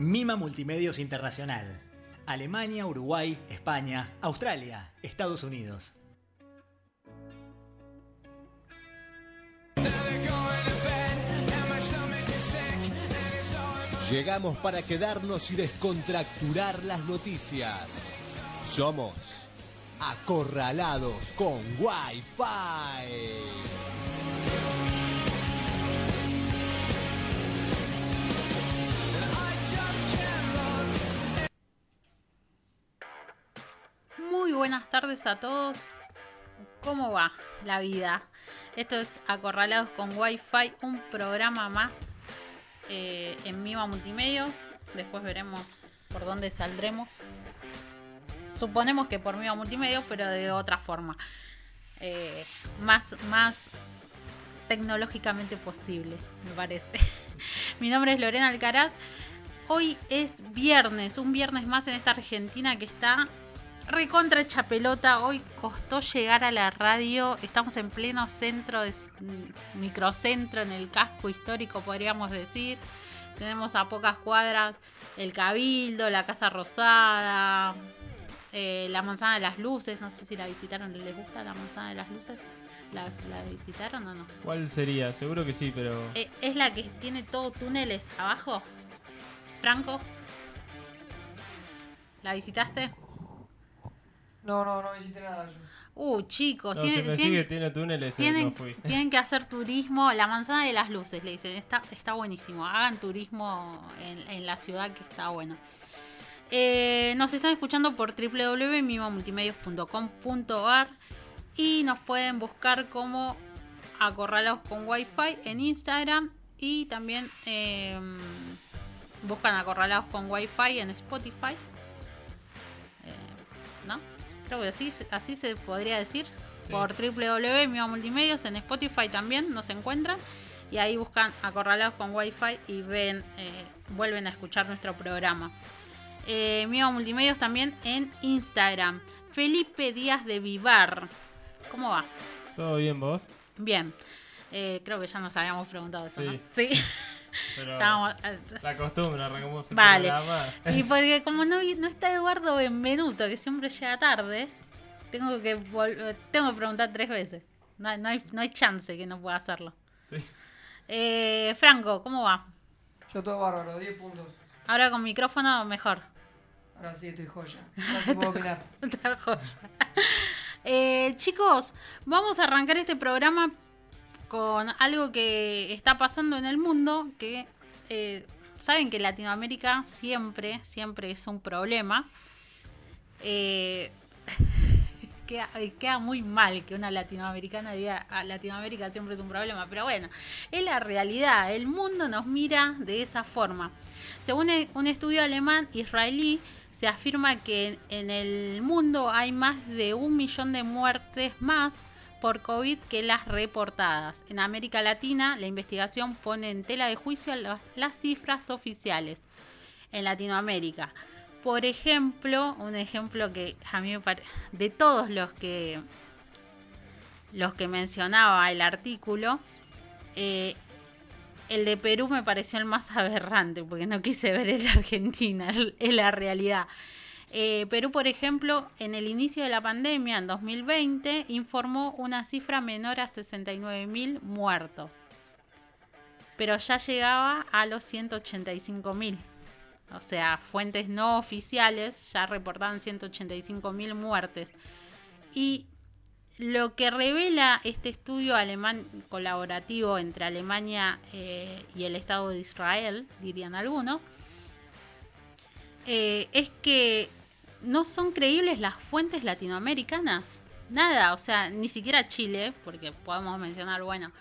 Mima Multimedios Internacional. Alemania, Uruguay, España, Australia, Estados Unidos. Llegamos para quedarnos y descontracturar las noticias. Somos acorralados con Wi-Fi. Muy buenas tardes a todos. ¿Cómo va la vida? Esto es Acorralados con Wi-Fi, un programa más eh, en Miva Multimedios. Después veremos por dónde saldremos. Suponemos que por Miva Multimedios, pero de otra forma. Eh, más, más tecnológicamente posible, me parece. Mi nombre es Lorena Alcaraz. Hoy es viernes, un viernes más en esta Argentina que está recontra hecha pelota. Hoy costó llegar a la radio. Estamos en pleno centro, microcentro, en el casco histórico, podríamos decir. Tenemos a pocas cuadras el Cabildo, la Casa Rosada, eh, la Manzana de las Luces. No sé si la visitaron, ¿les gusta la Manzana de las Luces? ¿La, la visitaron o no? ¿Cuál sería? Seguro que sí, pero. Eh, ¿Es la que tiene todo túneles abajo? ¿Franco? ¿La visitaste? No, no, no visité nada yo. Uh, chicos, No, tiene- si me tienen- sigue, tiene túneles, eh, tienen, no fui. tienen que hacer turismo. La manzana de las luces, le dicen. Está, está buenísimo. Hagan turismo en, en la ciudad que está bueno. Eh, nos están escuchando por www.mimamultimedios.com.ar y nos pueden buscar como Acorralados con Wi-Fi en Instagram y también eh, buscan Acorralados con Wi-Fi en Spotify. Eh, ¿No? Creo que así, se- así se podría decir. Sí. Por www.mimamultimedios en Spotify también nos encuentran. Y ahí buscan Acorralados con Wi-Fi y ven, eh, vuelven a escuchar nuestro programa. Eh, Miva Multimedios también en Instagram. Felipe Díaz de Vivar. ¿Cómo va? ¿Todo bien vos? Bien. Eh, creo que ya nos habíamos preguntado eso, ¿no? Sí. Pero la costumbre, arrancamos el Vale. programa. Y porque como no, no está Eduardo Benvenuto, que siempre llega tarde, tengo que tengo que preguntar tres veces. No, no hay, no hay chance que no pueda hacerlo. Sí. Eh, Franco, ¿cómo va? Yo todo bárbaro, 10 puntos. Ahora con micrófono mejor. Ahora sí estoy joya. Ahora sí puedo opinar. Otra joya. Eh, chicos, vamos a arrancar este programa con algo que está pasando en el mundo, que eh, saben que Latinoamérica siempre, siempre es un problema. Eh, queda, eh, queda muy mal que una latinoamericana diga "Ah, Latinoamérica siempre es un problema, pero bueno, es la realidad, el mundo nos mira de esa forma. Según e- un estudio alemán israelí, se afirma que en el mundo hay más de un millón de muertes más por COVID que las reportadas. En América Latina, la investigación pone en tela de juicio la- las cifras oficiales. En Latinoamérica, por ejemplo, un ejemplo que a mí me parece, de todos los que los que mencionaba el artículo, eh, el de Perú me pareció el más aberrante, porque no quise ver el de Argentina, es la realidad. Eh, Perú, por ejemplo, en el inicio de la pandemia, en 2020, informó una cifra menor a 69.000 muertos, pero ya llegaba a los 185.000. O sea, fuentes no oficiales ya reportaban 185.000 muertes. Y lo que revela este estudio alemán colaborativo entre Alemania eh, y el Estado de Israel, dirían algunos, eh, es que no son creíbles las fuentes latinoamericanas. Nada, o sea, ni siquiera Chile, porque podemos mencionar, bueno,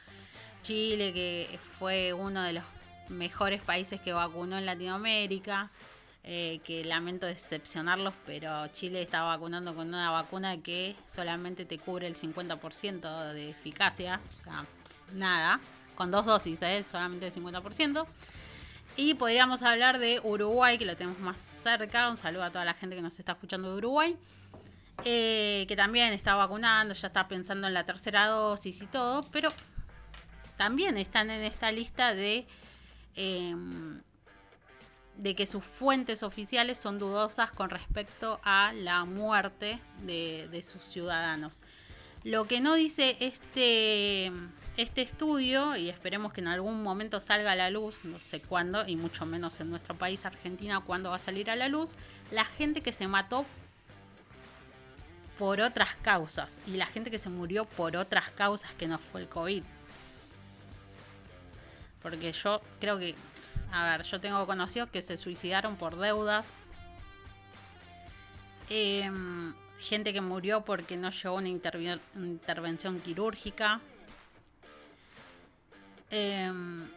Chile que fue uno de los mejores países que vacunó en Latinoamérica, eh, que lamento decepcionarlos, pero Chile está vacunando con una vacuna que solamente te cubre el 50% de eficacia, o sea, nada, con dos dosis, ¿eh? solamente el 50%. Y podríamos hablar de Uruguay, que lo tenemos más cerca. Un saludo a toda la gente que nos está escuchando de Uruguay. eh, que también está vacunando, ya está pensando en la tercera dosis y todo, pero también están en esta lista de, eh, de que sus fuentes oficiales son dudosas con respecto a la muerte de sus ciudadanos. Lo que no dice este, este estudio, y esperemos que en algún momento salga a la luz, no sé cuándo, y mucho menos en nuestro país, Argentina, cuándo va a salir a la luz, la gente que se mató por otras causas y la gente que se murió por otras causas que no fue el COVID. Porque yo creo que, a ver, yo tengo conocidos que se suicidaron por deudas. Em, gente que murió porque no llegó una intervención quirúrgica. Em,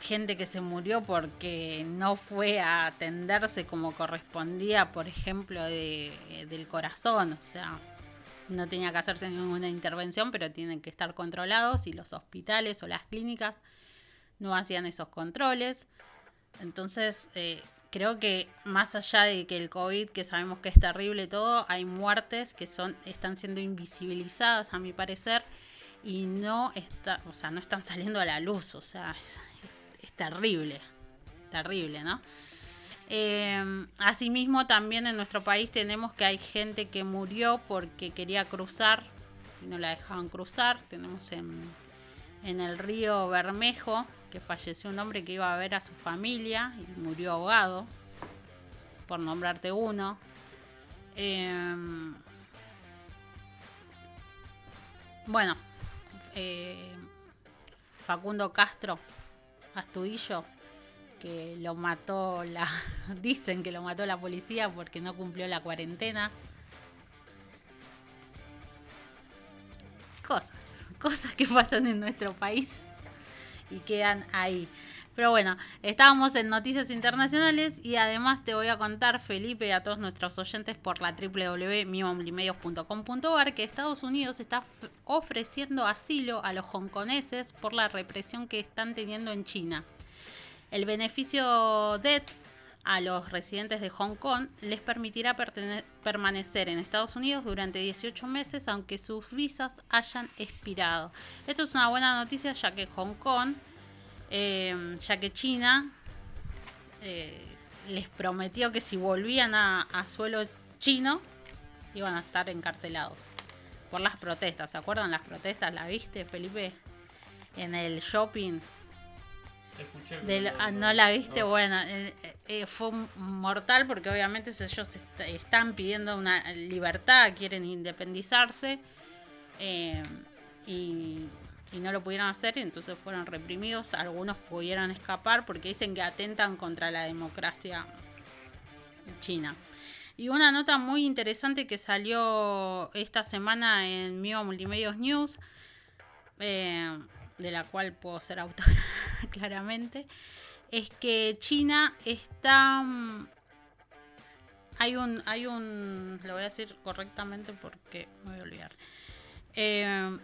gente que se murió porque no fue a atenderse como correspondía, por ejemplo, de- eh, del corazón. O sea, no tenía que hacerse ninguna intervención, pero tienen que estar controlados y los hospitales o las clínicas no hacían esos controles. Entonces, eh, creo que más allá de que el COVID, que sabemos que es terrible todo, hay muertes que son, están siendo invisibilizadas, a mi parecer, y no está, o sea, no están saliendo a la luz. O sea, es, terrible. Terrible, ¿no? Eh, asimismo, también en nuestro país tenemos que hay gente que murió porque quería cruzar y no la dejaban cruzar. Tenemos en, en el río Bermejo que falleció un hombre que iba a ver a su familia y murió ahogado, por nombrarte uno. Eh, bueno, eh, Facundo Castro, Astudillo, que lo mató la. Dicen que lo mató la policía porque no cumplió la cuarentena. Cosas, cosas que pasan en nuestro país y quedan ahí. Pero bueno, estábamos en noticias internacionales y además te voy a contar, Felipe, a todos nuestros oyentes por la www.mimomlimedios.com.ar que Estados Unidos está ofreciendo asilo a los hongkoneses por la represión que están teniendo en China. El beneficio DET a los residentes de Hong Kong les permitirá permanecer en Estados Unidos durante 18 meses aunque sus visas hayan expirado. Esto es una buena noticia ya que Hong Kong, eh, ya que China eh, les prometió que si volvían a, a suelo chino iban a estar encarcelados por las protestas. ¿Se acuerdan las protestas? ¿La viste, Felipe? En el shopping Escuché. del- ah, no la viste, bueno, eh, eh, fue mortal porque obviamente ellos est- están pidiendo una libertad, quieren independizarse y, y no lo pudieron hacer, y entonces fueron reprimidos. Algunos pudieron escapar porque dicen que atentan contra la democracia china. Y una nota muy interesante que salió esta semana en Mio Multimedios News, eh, de la cual puedo ser autora claramente, es que China está... mm, Hay un, hay un, lo voy a decir correctamente porque me voy a olvidar. Eh,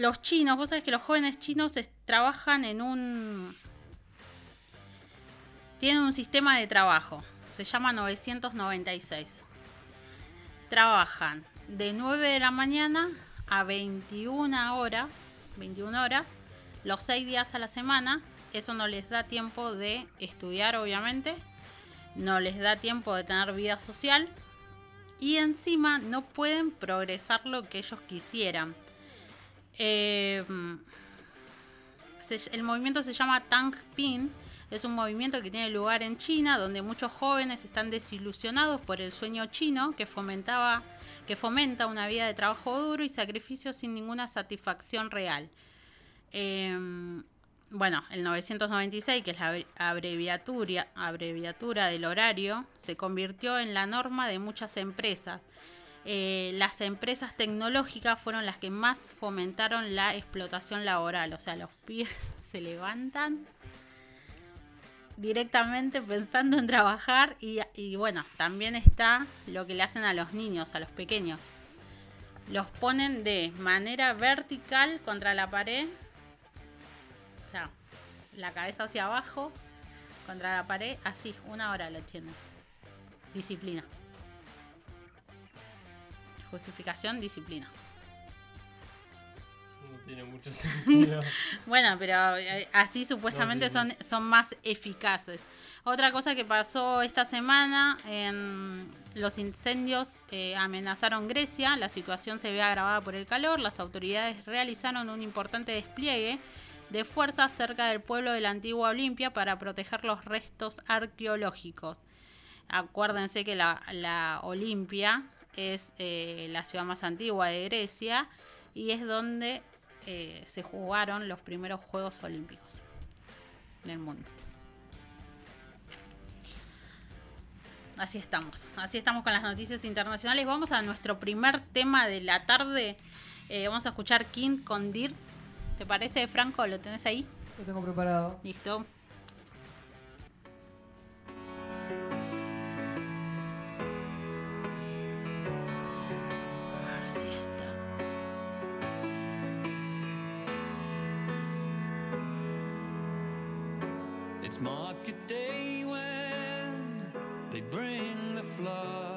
los chinos, vos sabés que los jóvenes chinos trabajan en un... Tienen un sistema de trabajo, se llama 996. Trabajan de 9 de la mañana a 21 horas, 21 horas, los 6 días a la semana. Eso no les da tiempo de estudiar, obviamente. No les da tiempo de tener vida social. Y encima no pueden progresar lo que ellos quisieran. Se- el movimiento se llama Tang Pin. Es un movimiento que tiene lugar en China, donde muchos jóvenes están desilusionados por el sueño chino que fomentaba que fomenta una vida de trabajo duro y sacrificio sin ninguna satisfacción real. Eh, bueno, el 996, que es la abre- abreviatura, abreviatura del horario, se convirtió en la norma de muchas empresas. Eh, las empresas tecnológicas fueron las que más fomentaron la explotación laboral. O sea, los pibes se levantan directamente pensando en trabajar y, y bueno, también está lo que le hacen a los niños, a los pequeños. Los ponen de manera vertical contra la pared, o sea, la cabeza hacia abajo, contra la pared, así, una hora lo tienen. Disciplina. Justificación, disciplina. No tiene mucho sentido. Bueno, pero eh, así supuestamente No, sí, son, son más eficaces. Otra cosa que pasó esta semana, en los incendios eh, amenazaron Grecia, la situación se ve agravada por el calor, las autoridades realizaron un importante despliegue de fuerzas cerca del pueblo de la antigua Olimpia para proteger los restos arqueológicos. Acuérdense que la, la Olimpia es eh, la ciudad más antigua de Grecia y es donde eh, se jugaron los primeros Juegos Olímpicos del mundo. Así estamos, así estamos con las noticias internacionales. Vamos a nuestro primer tema de la tarde. Eh, vamos a escuchar King con Dirt. ¿Te parece, Franco? ¿Lo tenés ahí? Lo tengo preparado. Listo. Market day when they bring the flood.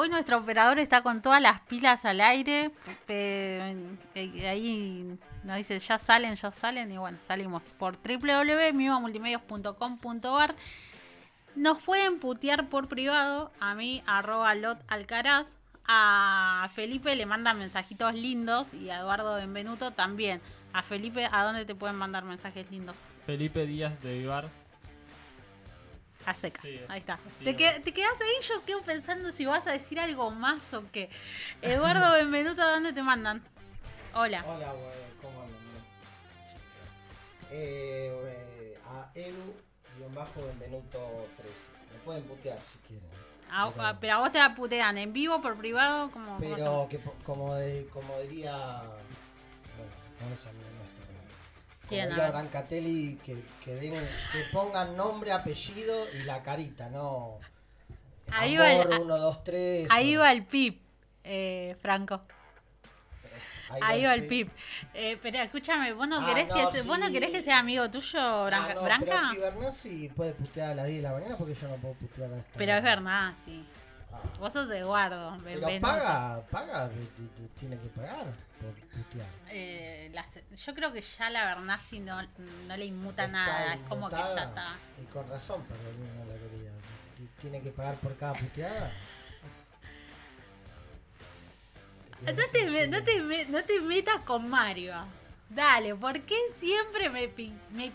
Hoy nuestro operador está con todas las pilas al aire. pe- eh, ahí nos dice ya salen, ya salen. Y bueno, salimos por www.mimamultimedios.com.ar. Nos pueden putear por privado. A mí, arroba lot alcaraz. A Felipe le mandan mensajitos lindos. Y a Eduardo Benvenuto también. A Felipe, ¿a dónde te pueden mandar mensajes lindos? Felipe Díaz de Vivar. A secas. Sí, Ahí está. ¿Te, es. que- te quedas ahí, yo quedo pensando si vas a decir algo más o qué. Eduardo Benvenuto, ¿a dónde te mandan? Hola. Hola, güey, ¿cómo andan? Eh, eh, a Edu-Benvenuto 13. Me pueden putear si quieren. Ah, Pero- pero a vos te putean en vivo, por privado, como Pero que como, de- como diría. Bueno, no pero Como Brancatelli, que, que, den- que pongan nombre, apellido y la carita, no. Ahí va el- Amor, 1, 2, 3. Ahí va el pip, eh, Franco. Ahí va el pip. Eh, pero escúchame, ¿vos no, Ah, querés, no, que, sí. ¿vos no querés que sea amigo tuyo, Branca? Ah, no, Branca? Pero si Bernasi puede putear a las 10 de la mañana porque yo no puedo putear a esta Pero es verdad, sí. Vos sos Eduardo. Pero Benvenuto. paga, paga, tiene que pagar por putear. Eh, las- yo creo que ya la Bernasi no, no le inmuta Está nada. Es como que ya está. Y con razón, pero no la quería. Tiene que pagar por cada puteada. No te, me- no, te, me- no te metas con Mario. Dale, ¿por qué siempre me, me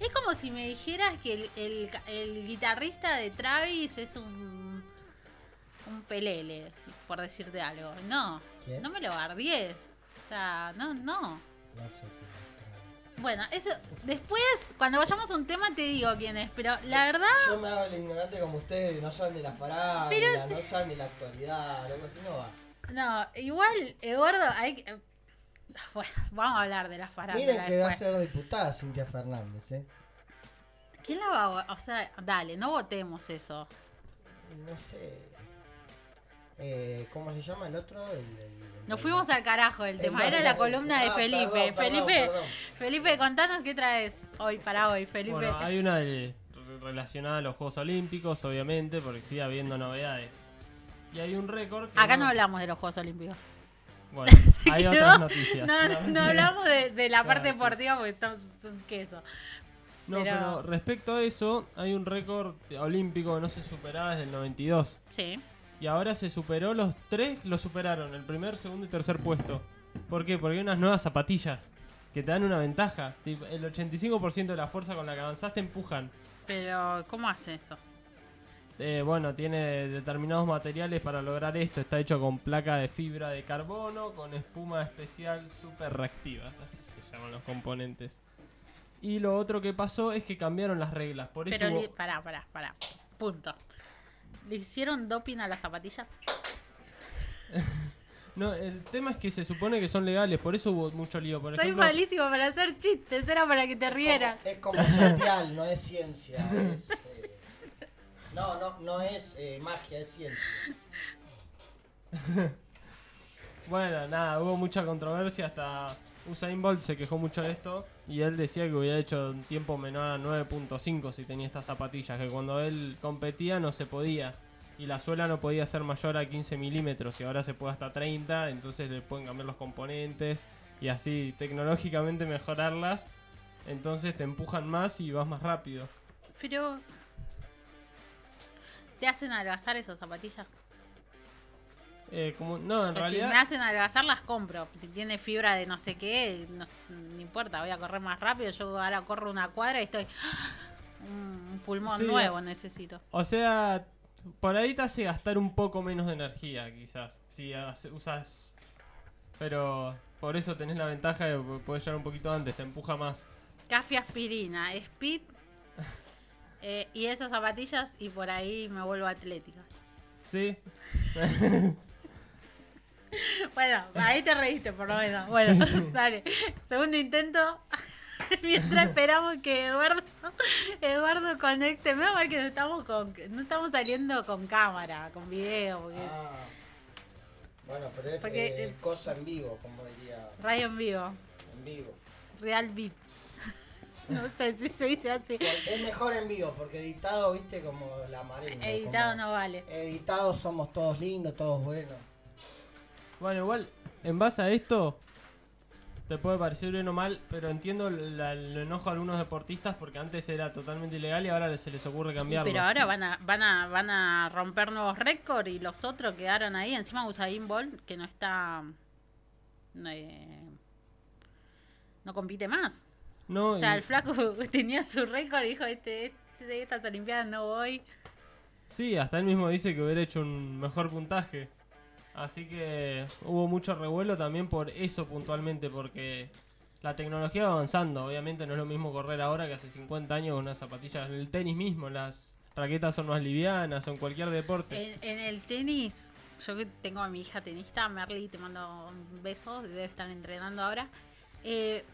Es como si me dijeras que el, el el guitarrista de Travis es un. Un pelele, por decirte algo. No, no me lo guardies. O sea, no, no. No sé qué Bueno, eso. Después, cuando vayamos a un tema, te digo quién es. Pero la verdad. Yo me hago el ignorante como ustedes, no saben de la farándula, Pero no saben de la actualidad, algo así no va. No, igual, Eduardo, hay que. Bueno, vamos a hablar de la farándula Miren que va a ser diputada Cintia Fernández, ¿eh? ¿Quién la va a O sea, dale, no votemos eso. No sé. Eh, ¿Cómo se llama el otro? El, el- el- Nos el- fuimos al carajo del el- tema. Era la columna de Ah, Felipe. perdón, perdón, Felipe, perdón. Felipe, contanos qué traes hoy para hoy, Felipe. Bueno, hay una de- relacionada a los Juegos Olímpicos, obviamente, porque sigue habiendo novedades. Y hay un récord. que Acá no hablamos de los Juegos Olímpicos. Bueno, hay quedó- otras noticias. No, no, hablamos de, de la parte sí. deportiva porque estamos un queso. No, pero- pero... respecto a eso, hay un récord olímpico que no se superaba desde el 92. Sí. Y ahora se superó, los tres lo superaron, el primer, segundo y tercer puesto. ¿Por qué? Porque hay unas nuevas zapatillas que te dan una ventaja. El 85% de la fuerza con la que avanzaste empujan. Pero, ¿cómo hace eso? Eh, bueno, tiene determinados materiales para lograr esto. Está hecho con placa de fibra de carbono, con espuma especial super reactiva. Así se llaman los componentes. Y lo otro que pasó es que cambiaron las reglas. Por eso Pero, hubo- pará, pará, pará. Punto. ¿Le hicieron doping a las zapatillas? No, el tema es que se supone que son legales, por eso hubo mucho lío. Por Soy ejemplo, malísimo para hacer chistes, era para que te rieras. Es como social, no es ciencia. es, eh, no, no, no es eh, magia, es ciencia. Bueno, nada, hubo mucha controversia, hasta Usain Bolt se quejó mucho de esto y él decía que hubiera hecho un tiempo menor a 9.5 si tenía estas zapatillas, que cuando él competía no se podía y la suela no podía ser mayor a 15 milímetros y ahora se puede hasta 30, entonces le pueden cambiar los componentes y así tecnológicamente mejorarlas, entonces te empujan más y vas más rápido. Pero. ¿Te hacen adelgazar esas zapatillas? Eh, como, no, en Pues si realidad... me hacen adelgazar, las compro. Si tiene fibra de no sé qué, no, importa, voy a correr más rápido. Yo ahora corro una cuadra y estoy. Un pulmón Sí. nuevo necesito. O sea, por ahí te hace gastar un poco menos de energía, quizás. Si usas. Pero por eso tenés la ventaja de que podés llegar un poquito antes, te empuja más. Café aspirina, speed. eh, y esas zapatillas, y por ahí me vuelvo atlética. ¿Sí? Bueno, ahí te reíste por lo menos. Bueno, dale. Segundo intento. Mientras esperamos que Eduardo Eduardo conecte. Menos mal que no estamos con no estamos saliendo con cámara, con video, porque Ah, bueno, pero es Porque, eh, cosa en vivo, como diría. radio en vivo, En vivo. real beat. No sé si se dice así. Es mejor en vivo, porque editado, viste, como la marenga. Editado como- no vale. Editados somos todos lindos, todos buenos. Bueno, igual, en base a esto, te puede parecer bien o mal, pero entiendo la- el enojo de algunos deportistas porque antes era totalmente ilegal y ahora se les ocurre Y cambiarlo. pero ahora van a, van a, van a romper nuevos récords y los otros quedaron ahí. Encima Usain Bolt, que no está. No, eh, no compite más. no, o sea, y- el flaco tenía su récord y dijo: este, este, de estas Olimpiadas no voy. Sí, hasta él mismo dice que hubiera hecho un mejor puntaje. Así que hubo mucho revuelo también por eso puntualmente, porque la tecnología va avanzando. Obviamente no es lo mismo correr ahora que hace 50 años con unas zapatillas. En el tenis mismo, las raquetas son más livianas en cualquier deporte. En, el tenis, yo tengo a mi hija tenista, Merly, te mando un beso, debe estar entrenando ahora. Eh,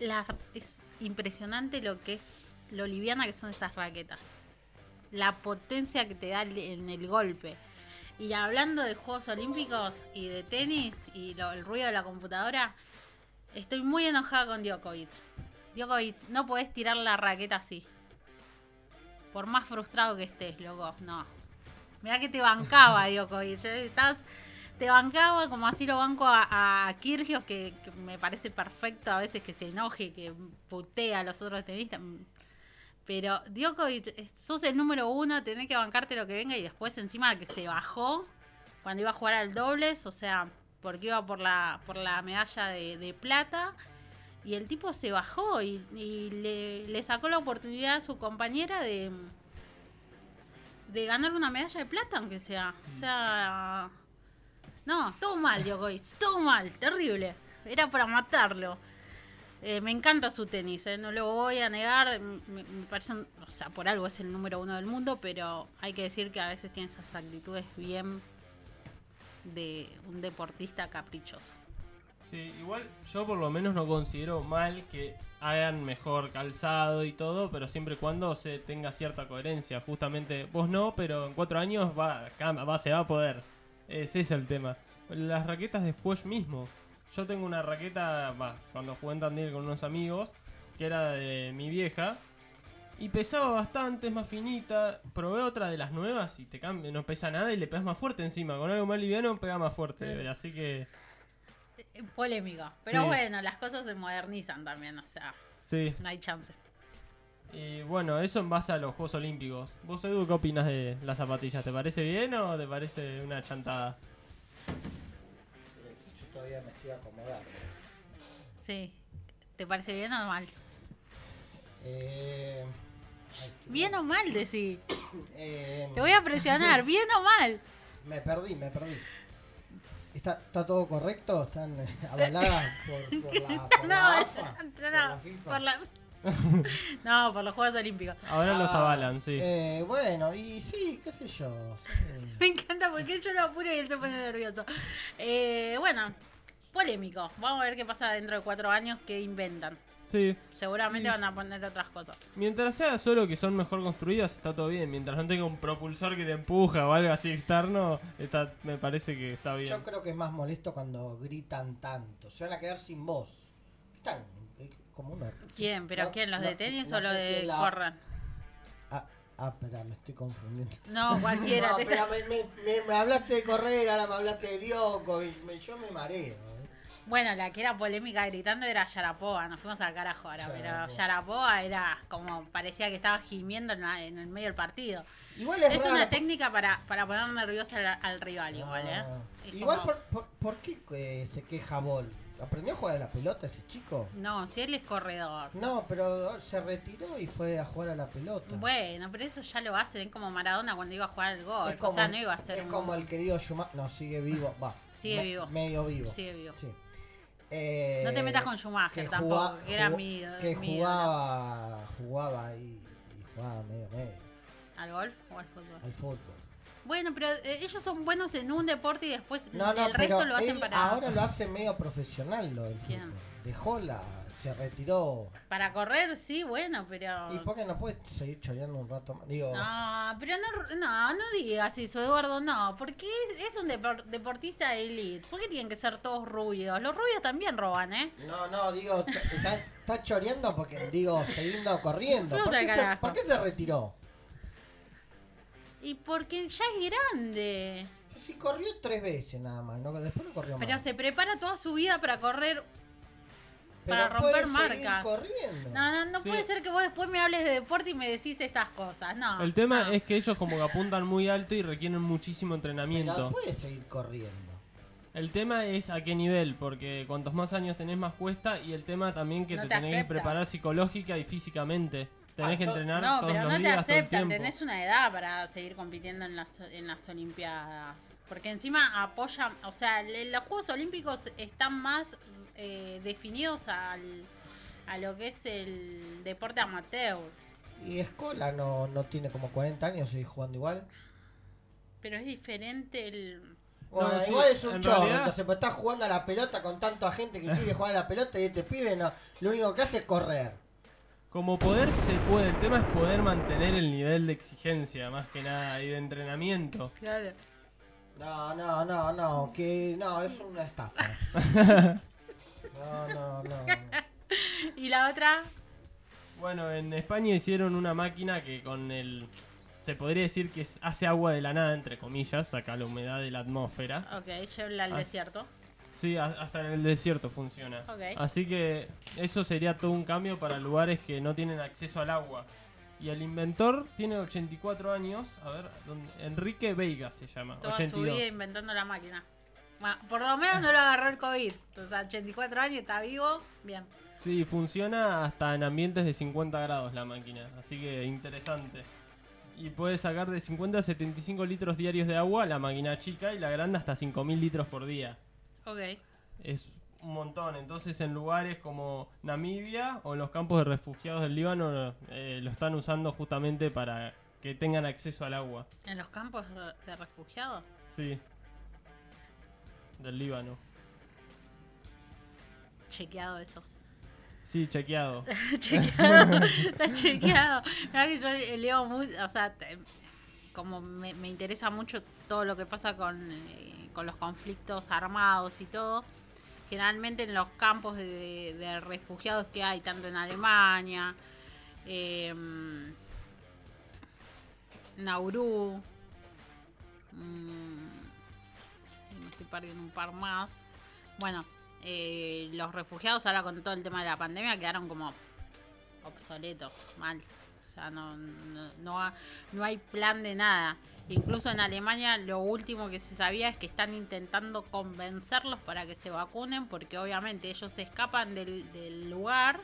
la- es impresionante lo que es, lo liviana que son esas raquetas. La potencia que te da en el golpe. Y hablando de Juegos Olímpicos y de tenis y lo- el ruido de la computadora, estoy muy enojada con Djokovic. Djokovic, no podés tirar la raqueta así. Por más frustrado que estés, loco, no. Mirá que te bancaba, Djokovic. ¿eh? Estabas- te bancaba como así lo banco a, a Kyrgios, que, que me parece perfecto a veces que se enoje, que putea a los otros tenistas. Pero Djokovic, eh, sos el número uno, tenés que bancarte lo que venga y después encima que se bajó cuando iba a jugar al dobles, o sea, porque iba por la, por la medalla de, de plata. Y el tipo se bajó y, y le, le sacó la oportunidad a su compañera de, de ganar una medalla de plata, aunque sea. O sea. No, todo mal, Djokovic, todo mal, terrible. Era para matarlo. Eh, me encanta su tenis, eh, no lo voy a negar. Me, parece, o sea, por algo es el número uno del mundo, pero hay que decir que a veces tiene esas actitudes bien de un deportista caprichoso. Sí, igual yo por lo menos no considero mal que hagan mejor calzado y todo, pero siempre y cuando se tenga cierta coherencia. Justamente vos no, pero en cuatro años va, va se va a poder. Ese es el tema. Las raquetas de squash mismo. Yo tengo una raqueta, va, cuando jugué en Tandil con unos amigos, que era de mi vieja. Y pesaba bastante, es más finita. Probé otra de las nuevas y te cambia, no pesa nada y le pegas más fuerte encima. Con algo más liviano pega más fuerte. Así que Eh, Polémico. Pero Sí. bueno, las cosas se modernizan también, o sea, sí. no hay chance. Y bueno, eso en base a los Juegos Olímpicos. ¿Vos, Edu, qué opinas de las zapatillas? ¿Te parece bien o te parece una chantada? Todavía me estoy acomodando. Sí. ¿Te parece bien o mal? Eh, Bien o mal, decí. Eh, Te voy a presionar, bien o mal. Me perdí, me perdí. ¿Está, está todo correcto? ¿Están eh, avaladas por, por la, por la No, AFA? no, ¿Por la FIFA? por la- No, por los Juegos Olímpicos. Ahora los Ah, avalan, sí. Eh, bueno, y sí, qué sé yo. sí. Me encanta porque yo lo apuro y él se pone nervioso. Eh, bueno, polémico. Vamos a ver qué pasa dentro de cuatro años, qué inventan. Sí. Seguramente Sí. van a poner otras cosas. Mientras sea solo que son mejor construidas, está todo bien. Mientras no tenga un propulsor que te empuja o algo así externo, está, me parece que está bien. Yo creo que es más molesto cuando gritan tanto. Se van a quedar sin voz. Están como una. ¿Quién? ¿Pero No, quién? ¿Los no, de tenis no o los si de la- corran? Ah, ah, espera, me estoy confundiendo. No, cualquiera. No, te espera, me, me- me- me hablaste de correr, ahora me hablaste de Dioco. Y me- yo me mareo. Bueno, la que era polémica gritando era Yarapoa. Nos fuimos al carajo ahora. Pero Yarapoa. Era como parecía que estaba gimiendo en, la- en el medio del partido. Igual es, Es una técnica para, para poner nervioso al, al rival, igual, ¿eh? Ah. Es Igual, como- por, por, por qué eh, se queja Bol? ¿Aprendió a jugar a la pelota ese chico? No, si él es corredor. No, pero se retiró y fue a jugar a la pelota. Bueno, pero eso ya lo hacen como Maradona cuando iba a jugar al gol. es o sea, no iba a ser es un- como el querido Schumacher. No, sigue vivo. Va. Sigue vivo. Medio vivo. Sigue vivo. Sí. Eh, No te metas con Schumacher tampoco, que era mi, Que mi jugaba, jugaba y, y jugaba medio medio ¿Al golf o al fútbol? al fútbol. Bueno, pero eh, ellos son buenos en un deporte y después No, no, el resto lo hacen para, ahora lo hace medio profesional lo del fútbol. Dejó la, se retiró. para correr, sí, bueno, pero... ¿Y por qué no puede seguir choreando un rato más? Digo, No, pero no, no, no digas eso, Eduardo, no, porque es, es un depor- deportista de elite. ¿Por qué tienen que ser todos rubios? Los rubios también roban, ¿eh? no, no, digo, está, está choreando porque, digo, siguiendo corriendo. ¿Por qué, se, por qué se retiró? Y porque ya es grande. Si corrió tres veces nada más, ¿no? después no corrió Pero más. se prepara toda su vida para correr. Pero para romper seguir marca. corriendo. No, no, no Sí. puede ser que vos después me hables de deporte y me decís estas cosas. No. El tema no. es que ellos como que apuntan muy alto y requieren muchísimo Pero entrenamiento. puede seguir corriendo. El tema es a qué nivel, porque cuantos más años tenés más cuesta y el tema también que No te, te tenés que preparar psicológica y físicamente. Tenés Ah, que to- entrenar No, todos pero los no te días, aceptan, tenés una edad para seguir compitiendo en las, en las Olimpiadas. Porque encima apoyan, o sea, le- los Juegos Olímpicos están más eh, definidos al, a lo que es el deporte amateur. Y Escola no, no tiene como 40 años, sigue jugando igual. Pero es diferente el... Bueno, No, sí, igual es un en chorro, realidad- entonces pues está jugando a la pelota con tanta gente que quiere jugar a la pelota y este pibe no, lo único que hace es correr. Como poder se puede, el tema es poder mantener el nivel de exigencia más que nada y de entrenamiento. Claro. No, no, no, no, que no, es una estafa. No, no, no. Y la otra, Bueno, en España hicieron una máquina que con el... Se podría decir que hace agua de la nada, entre comillas, saca la humedad de la atmósfera. ok, lleva al Ah. desierto. Sí, hasta en el desierto funciona. Ok. Así que eso sería todo un cambio para lugares que no tienen acceso al agua. Y el inventor tiene 84 años. A ver, ¿dónde? Enrique Veiga se llama. Toda 82. su vida inventando la máquina. Bueno, por lo menos no lo agarró el COVID. O sea, 84 años, está vivo. Bien. Sí, funciona hasta en ambientes de 50 grados la máquina. Así que interesante. Y puede sacar de 50 a 75 litros diarios de agua la máquina chica y la grande hasta 5000 litros por día. Ok. es un montón. Entonces, en lugares como Namibia o en los campos de refugiados del Líbano, eh, lo están usando justamente para que tengan acceso al agua. ¿En los campos de refugiados? Sí. Del Líbano. Chequeado eso. Sí, chequeado. chequeado. Está chequeado. Mirá que yo leo mucho, o sea, como me, me interesa mucho todo lo que pasa con, eh, con los conflictos armados y todo. Generalmente en los campos de, de refugiados que hay, tanto en Alemania, em, Nauru, mm, me estoy perdiendo un par más. Bueno, eh, los refugiados ahora con todo el tema de la pandemia quedaron como obsoletos, mal. O sea, no, no, no, ha- no hay plan de nada. Incluso en Alemania lo último que se sabía es que están intentando convencerlos para que se vacunen porque obviamente ellos se escapan del lugar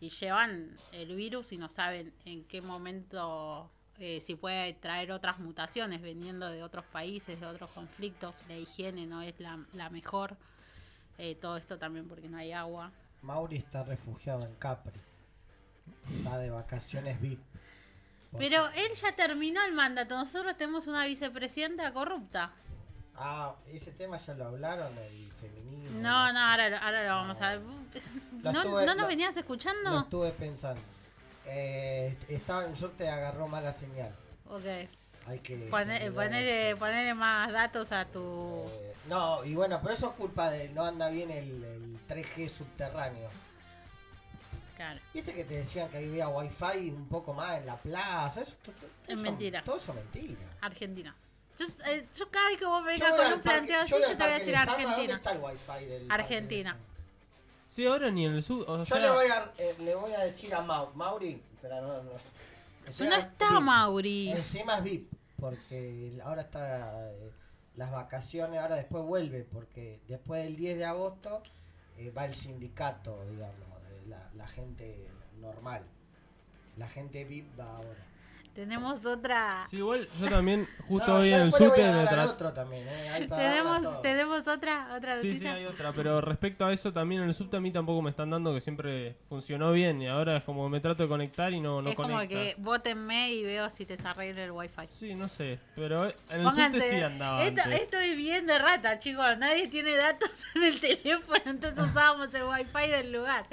y llevan el virus y no saben en qué momento eh, si puede traer otras mutaciones veniendo de otros países, de otros conflictos. La higiene no es la, la mejor. Eh, todo esto también porque no hay agua. Mauri está refugiado en Capri. Está de vacaciones VIP. Pero él ya terminó el mandato. Nosotros tenemos una vicepresidenta corrupta. Ah, ese tema ya lo hablaron, el feminismo. No, no, ahora, lo- ahora lo vamos a ver. Lo ¿No, estuve- ¿no nos lo- venías Lo escuchando? estuve pensando. Eh, estaba en suerte, agarró mal la señal. Ok. Hay que. Poner, ponerle, más datos a tu... Eh, no, y bueno, pero eso es culpa de no anda bien el, el 3G subterráneo. Claro. Viste que te decían que había wifi un poco más en la plaza. Eso, todo Es mentira. Todo eso es mentira. Argentina. Yo, eh, yo cada vez que vos Yo vengas con un planteo así, yo te voy a decir de Sama, ¿Dónde Argentina. está el wifi del Argentina. Sí, ahora ni en el sur. O Sama? sea, Yo le voy, a, eh, le voy a decir a Mau, Mauri, pero no, no. Pero no está VIP. Mauri. Encima es VIP, porque ahora está eh, las vacaciones, ahora después vuelve, porque después del 10 de agosto eh, va el sindicato, digamos, eh, la, la gente normal. La gente VIP va ahora. Tenemos otra. Sí, igual yo también, justo No, hoy yo en el subte tra- también, eh, Tenemos, tenemos otra, otra Sí, sí, noticia. hay otra, pero respecto a eso también en el subte a mí tampoco me están dando que siempre funcionó bien y ahora es como me trato de conectar y no, no es como conecta. que votenme y veo si les arreglo el wifi. Sí, no sé, pero en el Pónganse- subte sí andaba esto, antes. esto es bien de rata, chicos. Nadie tiene datos en el teléfono, entonces usábamos el wifi del lugar.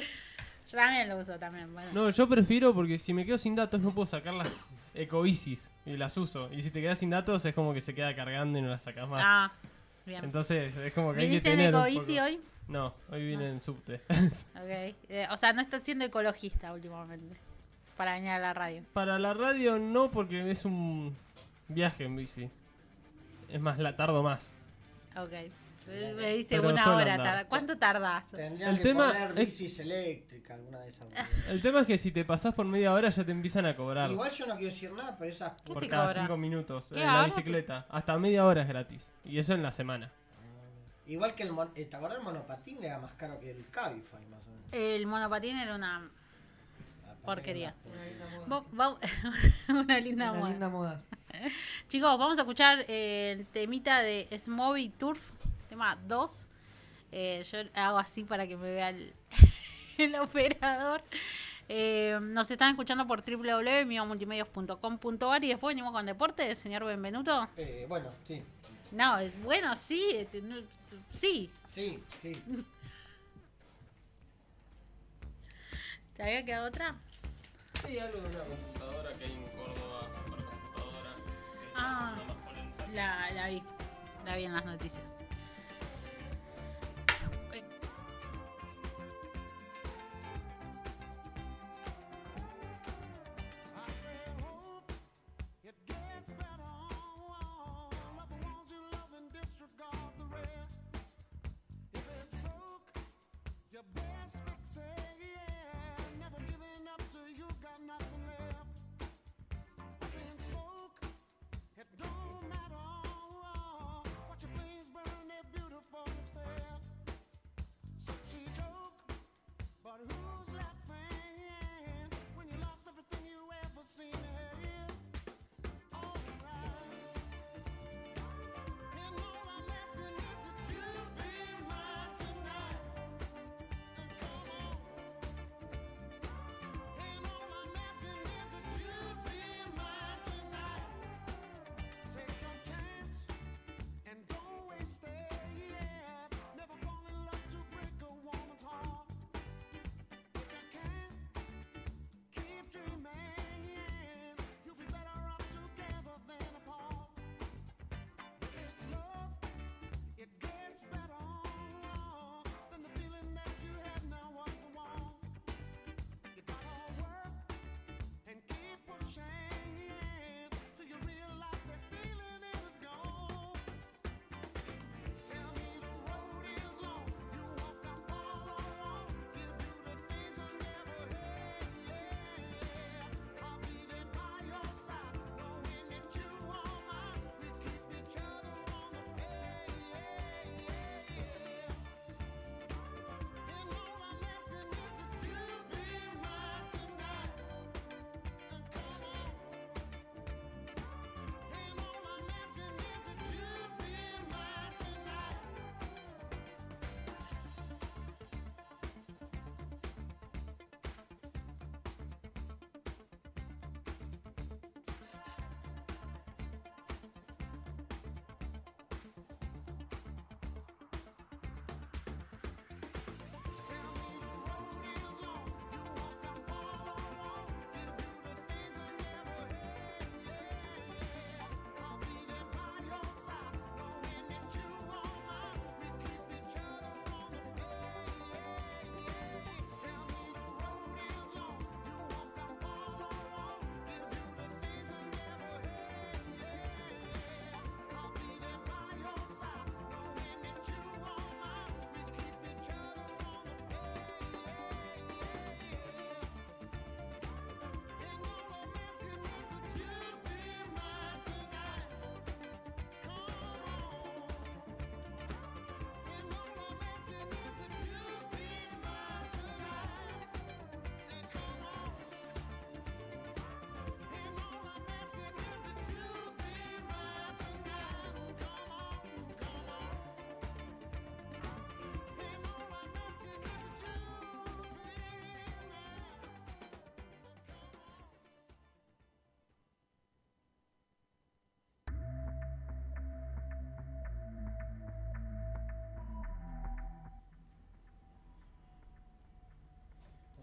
Yo también lo uso también. Bueno. No, yo prefiero porque si me quedo sin datos no puedo sacar las ecobicis y las uso. Y si te quedas sin datos es como que se queda cargando y no las sacas más. ah, bien. Entonces es como que hay que ¿Viniste en tener un poco- hoy? No, hoy vine en subte. Ok. Eh, o sea, no estás siendo ecologista últimamente. Para venir a la radio. Para la radio no porque es un viaje en bici. Es más, la tardo más. Ok. Eh, Me dice Pero una hora. tarda- ¿Cuánto tardas? Tendrían El que tema poner es- bicis eléctricas, alguna de esas. El tema es que si te pasás por media hora ya te empiezan a cobrar. Igual yo no quiero decir nada, pero esas ¿Qué por te cada cobra? cinco minutos. ¿Qué En la ahorro? bicicleta. Hasta media hora es gratis. Y eso en la semana. Igual que el, mon- eh, ¿te acordás el monopatín era más caro que el Cabify más o menos. El monopatín era una porquería. que Una linda moda. Una linda Una moda. linda moda. Chicos, vamos a escuchar eh, el temita de Smoby Turf, tema 2. Eh, yo hago así para que me vea el, el operador. Eh, nos están escuchando por www.miomultimedios.com.ar y después venimos con deporte, señor Benvenuto. Eh, bueno, sí. No, eh, bueno, sí, este, sí. Sí, sí. ¿Te había quedado otra? Sí, algo de una computadora que hay en Córdoba, supercomputadora. Ah. La, la vi, la vi en las noticias.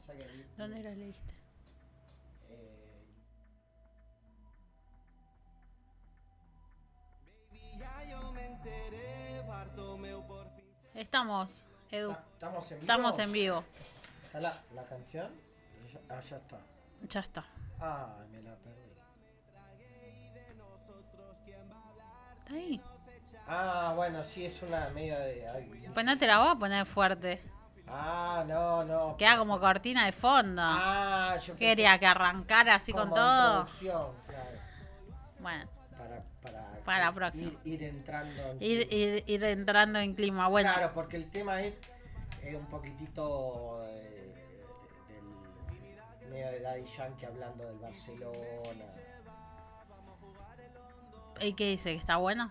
Pasa que ¿Dónde la leíste? eh, Estamos, Edu. ¿está- ¿Estamos en vivo? Estamos en vivo. ¿Está la, la canción? Ya- Ah, ya está. Ya está. Ah, me la perdí. ¿Está ahí? Ah, bueno, sí, es una media de... ay, Pues no te la voy a poner fuerte. Ah, no, no. Queda como cortina de fondo. Ah, yo pensé Quería que arrancara así con todo. claro. Bueno, Para, para, Para la próxima. Ir, ir entrando. en ir, clima. ir, ir entrando en clima. Bueno, Claro, porque el tema es eh, un poquitito eh, del medio de Daddy Yankee hablando del Barcelona. ¿y qué dice? ¿Que está bueno?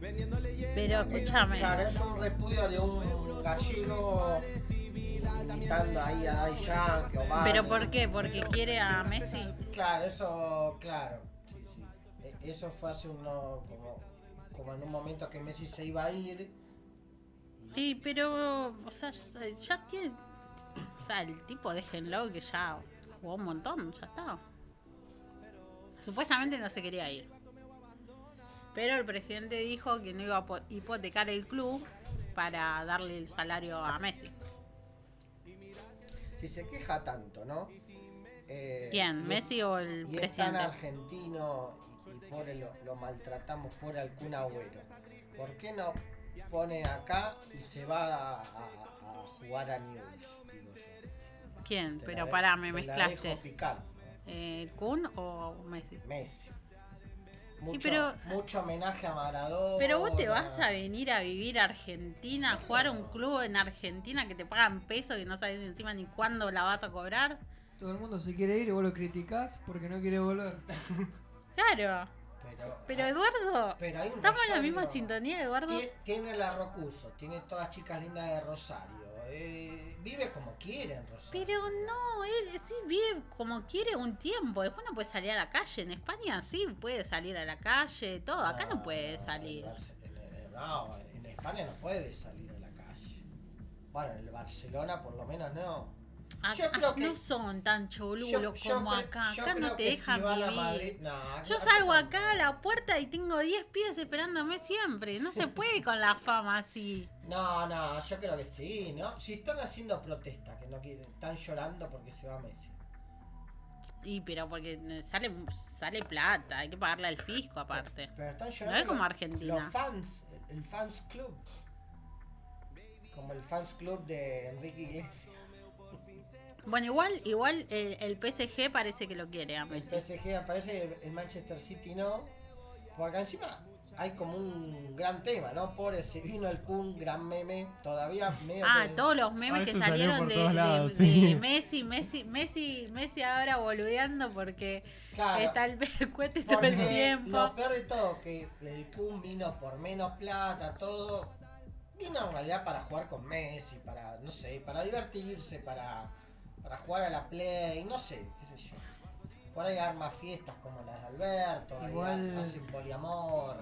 Pero escúchame. Claro, es un repudio de un gallego imitando ahí a Daddy Yankee o ¿Pero por qué? ¿Porque quiere a Messi? Claro, eso, claro. E- Eso fue hace uno, como, como en un momento que Messi se iba a ir. Sí, pero, o sea, ya tiene. O sea, el tipo déjenlo que ya jugó un montón, ya está. Supuestamente no se quería ir. Pero el presidente dijo que no iba a po- hipotecar el club para darle el salario a Messi. Si se queja tanto, ¿no? Eh, ¿Quién? ¿Messi o el y es tan presidente? argentino y, y pobre lo, lo maltratamos por algún agüero. ¿Por qué no pone acá y se va a, a- a jugar a Newell's? ¿Quién? Pero pará, me te la mezclaste. dejo picar, ¿no? Eh, ¿El Kun o Messi? Messi. Mucho, pero- mucho homenaje a Maradona. Pero vos te vas a venir a vivir a Argentina, a jugar a un club en Argentina que te pagan pesos y no sabes encima ni cuándo la vas a cobrar. Todo el mundo se quiere ir y vos lo criticás porque no quiere volver. Claro. Pero, Pero ah, Eduardo, pero estamos en la misma sintonía, Eduardo. Tie- Tiene la Rocuso, tiene todas chicas lindas de Rosario. Eh, vive como quiere en Rosario. Pero no, él sí vive como quiere un tiempo. Después no puede salir a la calle. En España sí puede salir a la calle, todo. Acá no puede en salir. En- en- No, en España no puede salir a la calle. Bueno, en el Barcelona por lo menos no. Yo creo que- no son tan cholulos Yo- como acá. Acá no te dejan si vivir. Madrid- no, Yo salgo acá a la puerta y tengo 10 pibes esperándome siempre. No se puede con la fama así. No, no, yo creo que sí, ¿no? Si están haciendo protestas, que no quieren, están llorando porque se va Messi. Y pero porque sale, sale plata, hay que pagarle al fisco aparte. Pero están No llorando. es como Argentina. Los fans, el fans club. Como el fans club de Enrique Iglesias. Bueno, igual, igual el, el PSG parece que lo quiere a El Messi. PSG aparece, el Manchester City no. Porque encima hay como un gran tema, ¿no? Pobre, se vino el Kun, gran meme. Todavía medio Ah, que- todos los memes Ah, que salieron de, sí. Messi, Messi, Messi, Messi ahora boludeando porque Claro, está el cuete todo el tiempo. Lo peor de todo, que el Kun vino por menos plata, todo. Vino en realidad para jugar con Messi, para, no sé, para divertirse, para, para jugar a la Play, no sé, qué sé yo. Por ahí arma fiestas como las de Alberto, ahí Igual- hacen poliamor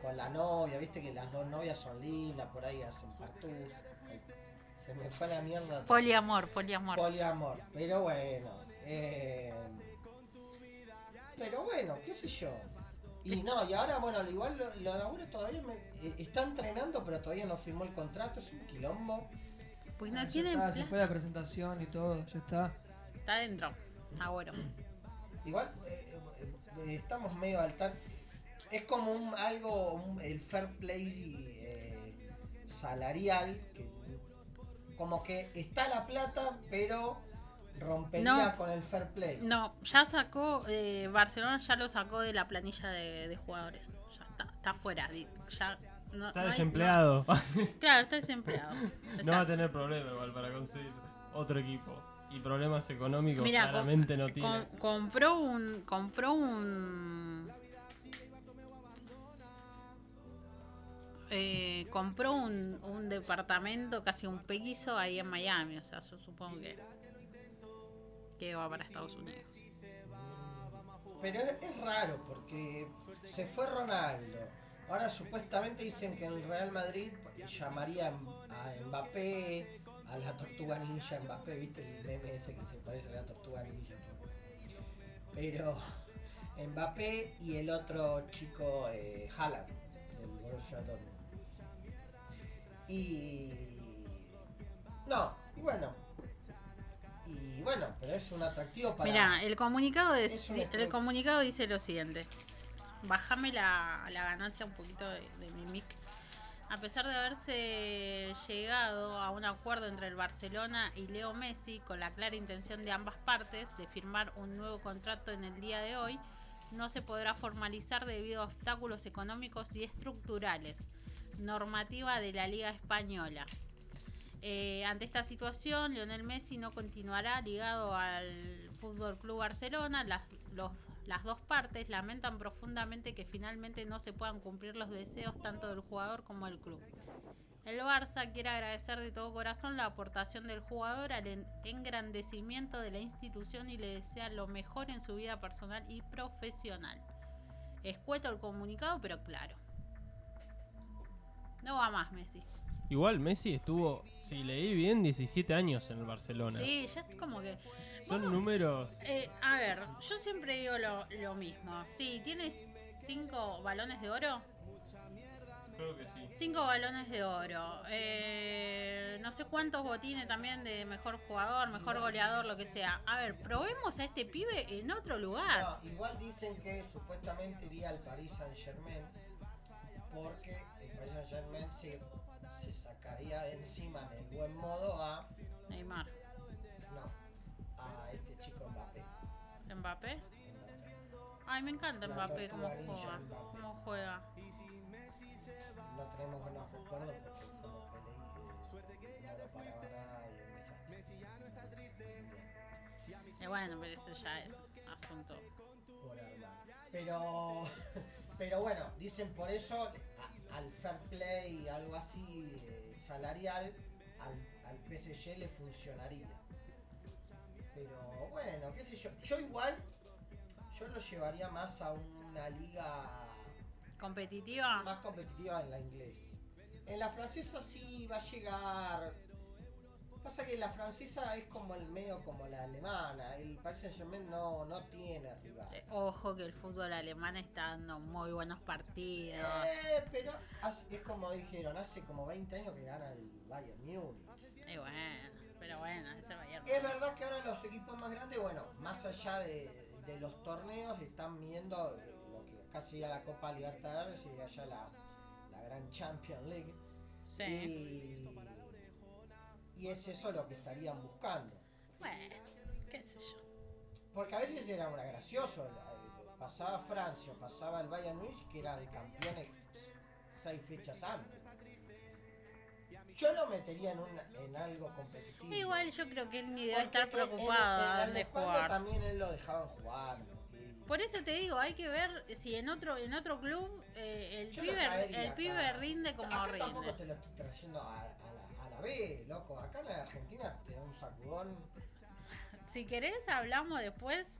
con la novia, viste que las dos novias son lindas, por ahí hacen partus. Se me fue la mierda. Poliamor, poliamor. Poliamor, pero bueno. eh, pero bueno, qué sé yo. Y no, y ahora, bueno, al igual lo, lo de Agüero todavía me, eh, está entrenando, pero todavía no firmó el contrato, es un quilombo. Pues Ah, no ya tienen está, se fue la presentación y todo, ya está. Está adentro. Ah, bueno. Igual eh, eh, estamos medio al tal. Es como un algo, un- el fair play eh, salarial, que como que está la plata, pero rompería No. con el fair play. No, ya sacó, eh, Barcelona ya lo sacó de la planilla de, de jugadores. Ya está, está fuera. Ya no, Está no hay- desempleado. no- claro, está desempleado. No va a tener problema igual para conseguir otro equipo. y problemas económicos com- claramente no com- tiene. compró un. Compró un. eh, compró un, un departamento, casi un piso ahí en Miami. O sea, yo supongo que. Que va para Estados Unidos. Pero es, es raro porque se fue Ronaldo. Ahora supuestamente dicen que en el Real Madrid llamaría a Mbappé, a la tortuga ninja Mbappé, viste el meme ese que se parece a la tortuga ninja. Pero Mbappé y el otro chico eh, Haaland del Borussia Dortmund. Y no, y bueno. Y bueno, pero es un atractivo para Mira, el comunicado, Es el comunicado dice lo siguiente. Bájame la, la ganancia un poquito de, mi mic. A pesar de haberse llegado a un acuerdo entre el Barcelona y Leo Messi con la clara intención de ambas partes de firmar un nuevo contrato en el día de hoy, no se podrá formalizar debido a obstáculos económicos y estructurales. Normativa de la Liga Española. Eh, ante esta situación, Lionel Messi no continuará ligado al Fútbol Club Barcelona. Los- las dos partes lamentan profundamente que finalmente no se puedan cumplir los deseos tanto del jugador como del club. El Barça quiere agradecer de todo corazón la aportación del jugador al en- engrandecimiento de la institución y le desea lo mejor en su vida personal y profesional. Escueto el comunicado, pero claro. No va más Messi. Igual Messi estuvo, si leí bien, 17 años en el Barcelona. Sí, ya es como que... Son números. Eh, a ver, yo siempre digo lo, lo mismo. Sí, tienes cinco balones de oro. Creo que sí. Cinco balones de oro. Eh, no sé cuántos botines también de mejor jugador, mejor goleador, lo que sea. A ver, probemos a este pibe en otro lugar. No, igual dicen que supuestamente iría al Paris Saint Germain porque el Paris Saint Germain se, se sacaría de encima en el buen modo a Neymar, Mbappé. Ay, me encanta Mbappé cómo juega. Cómo juega. No tenemos buenos recuerdos porque como que leí no lo nadie. Y bueno, pero eso ya es asunto. Pero, pero bueno, dicen por eso a- al fair play algo así eh, salarial al, al PSG le funcionaría. Pero bueno, qué sé yo. Yo igual, yo lo llevaría más a una liga ¿Competitiva? más competitiva en la inglés. En la francesa sí va a llegar. Pasa que la francesa es como el medio como la alemana. El Paris Saint Germain no, no tiene rival. Eh, Ojo que el fútbol alemán está dando muy buenos partidos. Eh, pero es como dijeron, hace como 20 años que gana el Bayern Múnich. Y bueno, pero bueno, ese Bayern. Es verdad que equipos más grandes, bueno, más allá de, de los torneos, están viendo lo que acá sería la Copa Libertadores y allá la, la Gran Champions League. Sí. Y, y es eso lo que estarían buscando. Bueno, qué sé yo. Porque a veces era una gracioso. Pasaba Francia, pasaba el Bayern Múnich, que eran campeones seis fechas antes. Yo lo metería en, una- en algo competitivo. Igual yo creo que él ni debe estar preocupado en, en, de jugar. también él lo dejaban jugar. Por eso te digo, hay que ver si en otro en otro club eh, el pibe el acá. pibe rinde como acá tampoco rinde. te lo estoy trayendo a, a la, a la B, loco. Acá en la Argentina te da un sacudón. Si querés hablamos después.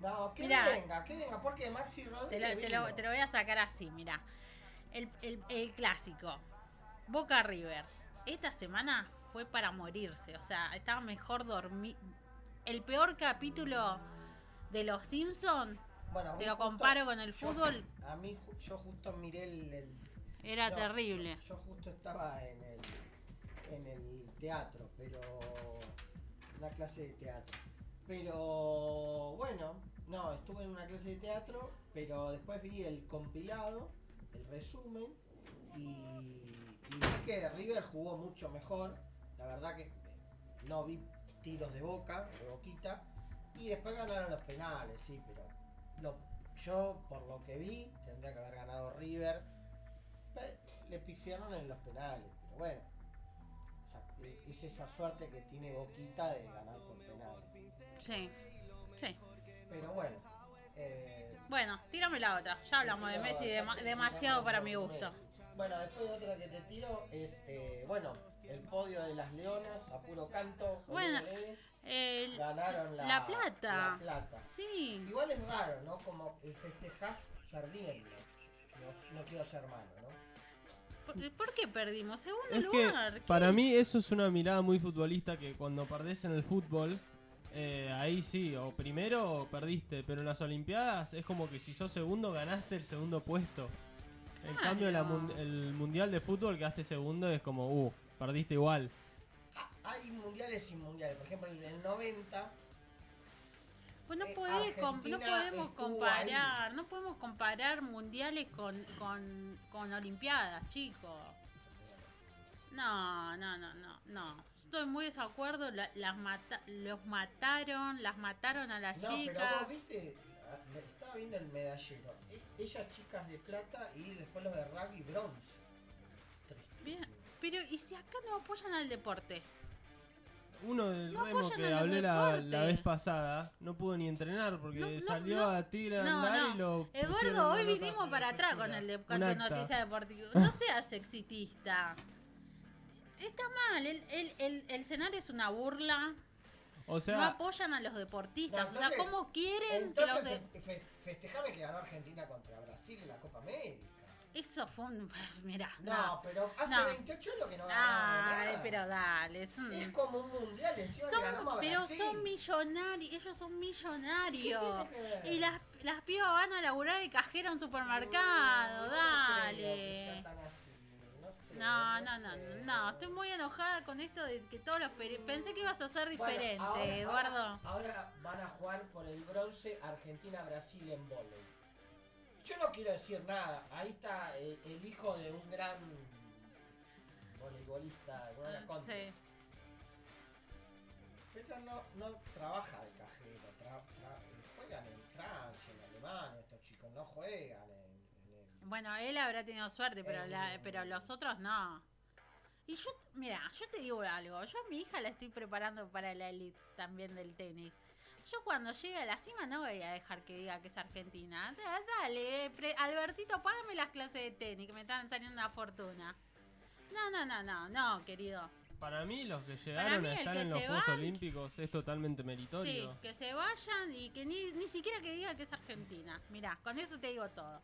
No, que Mirá. venga, que venga, porque Maxi Te Rodríguez. lo, te lo- te lo voy a sacar así, mira. El, el- el clásico. Boca River. Esta semana fue para morirse. O sea, estaba mejor dormir. El peor capítulo de los Simpsons, Bueno, te lo justo- comparo con el yo- fútbol, A mí, yo justo miré el. el- era no, terrible. Yo, yo justo estaba en el, en el teatro, pero. Una clase de teatro. Pero. Bueno, no, estuve en una clase de teatro, pero después vi el compilado, el resumen, y, y vi que River jugó mucho mejor. La verdad que no vi tiros de boca, de boquita. Y después ganaron los penales, sí, pero lo- yo por lo que vi tendría que haber ganado River. Le pifiaron en los penales, pero bueno. O sea, es esa suerte que tiene Boquita de ganar por penal. Sí. Sí. Pero bueno. eh, Bueno, tírame la otra. Ya hablamos de Messi dema- demasiado para mi gusto. Bueno, después otra que te tiro es, eh, bueno, el podio de las Leonas, a puro canto. Bueno, El- ganaron la, la plata. la plata. Sí. Igual es raro, ¿no? Como el festejar perdiendo. No, no quiero ser malo, ¿no? ¿Por, por qué perdimos? Segundo Es que lugar. ¿qué? para mí eso es una mirada muy futbolista que cuando perdés en el fútbol, eh, ahí sí, o primero o perdiste, pero en las Olimpiadas es como que si sos segundo ganaste el segundo puesto. En Claro. cambio la mun- el Mundial de Fútbol quedaste segundo es como, uh, perdiste igual. Ah, Hay mundiales y mundiales. Por ejemplo, el del 90 Pues no, Eh, podés no podemos comparar, no podemos comparar mundiales con, con, con olimpiadas, chicos. No, no, no, no, no. Estoy muy desacuerdo, la- las mata los mataron, las mataron a las No, pero chicas. vos viste, ah, viendo el medallero. E- Ellas chicas de plata y después los de rugby bronce. Tristísimo. Bien, pero ¿y si acá no apoyan al deporte? Uno del No Remo que hablé la, la vez pasada no pudo ni entrenar porque No, no, salió no. a No, andar no. y lo Eduardo, hoy vinimos para atrás con el de con noticia deportiva. No seas exitista. Está mal, el, el, el, el escenario es una burla. O no apoyan a los deportistas. No, o sea, ¿cómo quieren que los de... fe- fe- festejame que ganó Argentina contra Brasil en la Copa América. Eso fue un... Mirá, No, no. pero hace No. 28 años que no ganamos Ay, nada. pero dale. Es un- Es como un mundial encima Son- que ganamos a pero son millonarios, ellos son millonarios. ¿Qué tiene que ver? Y las, las pibas van a laburar de cajera a un supermercado, No dale. No No, no, no, no, estoy muy enojada con esto de que todos los peri- pensé que ibas a ser Bueno, diferente, ahora- Eduardo. Ahora, ahora van a jugar por el bronce Argentina-Brasil en volei. Yo no quiero decir nada. Ahí está el, el hijo de un gran voleibolista, una contra. Sí. Pero no, no trabaja de cajero. tra- tra- juegan en Francia, en Alemania. Estos chicos no juegan en, el- Bueno, él habrá tenido suerte, pero, Eh, la- pero los otros no. Y yo, mira, yo te digo algo, yo a mi hija la estoy preparando para la elite también del tenis. Yo cuando llegue a la cima no voy a dejar que diga que es argentina. Da- dale, pre- Albertito, págame las clases de tenis, que me están saliendo una fortuna. No, no, no, no, no, querido. para mí los que llegaron mí a estar en los Juegos van- Olímpicos es totalmente Sí, meritorio. que se vayan y que ni, ni siquiera que diga que es argentina. Mirá, con eso te digo todo.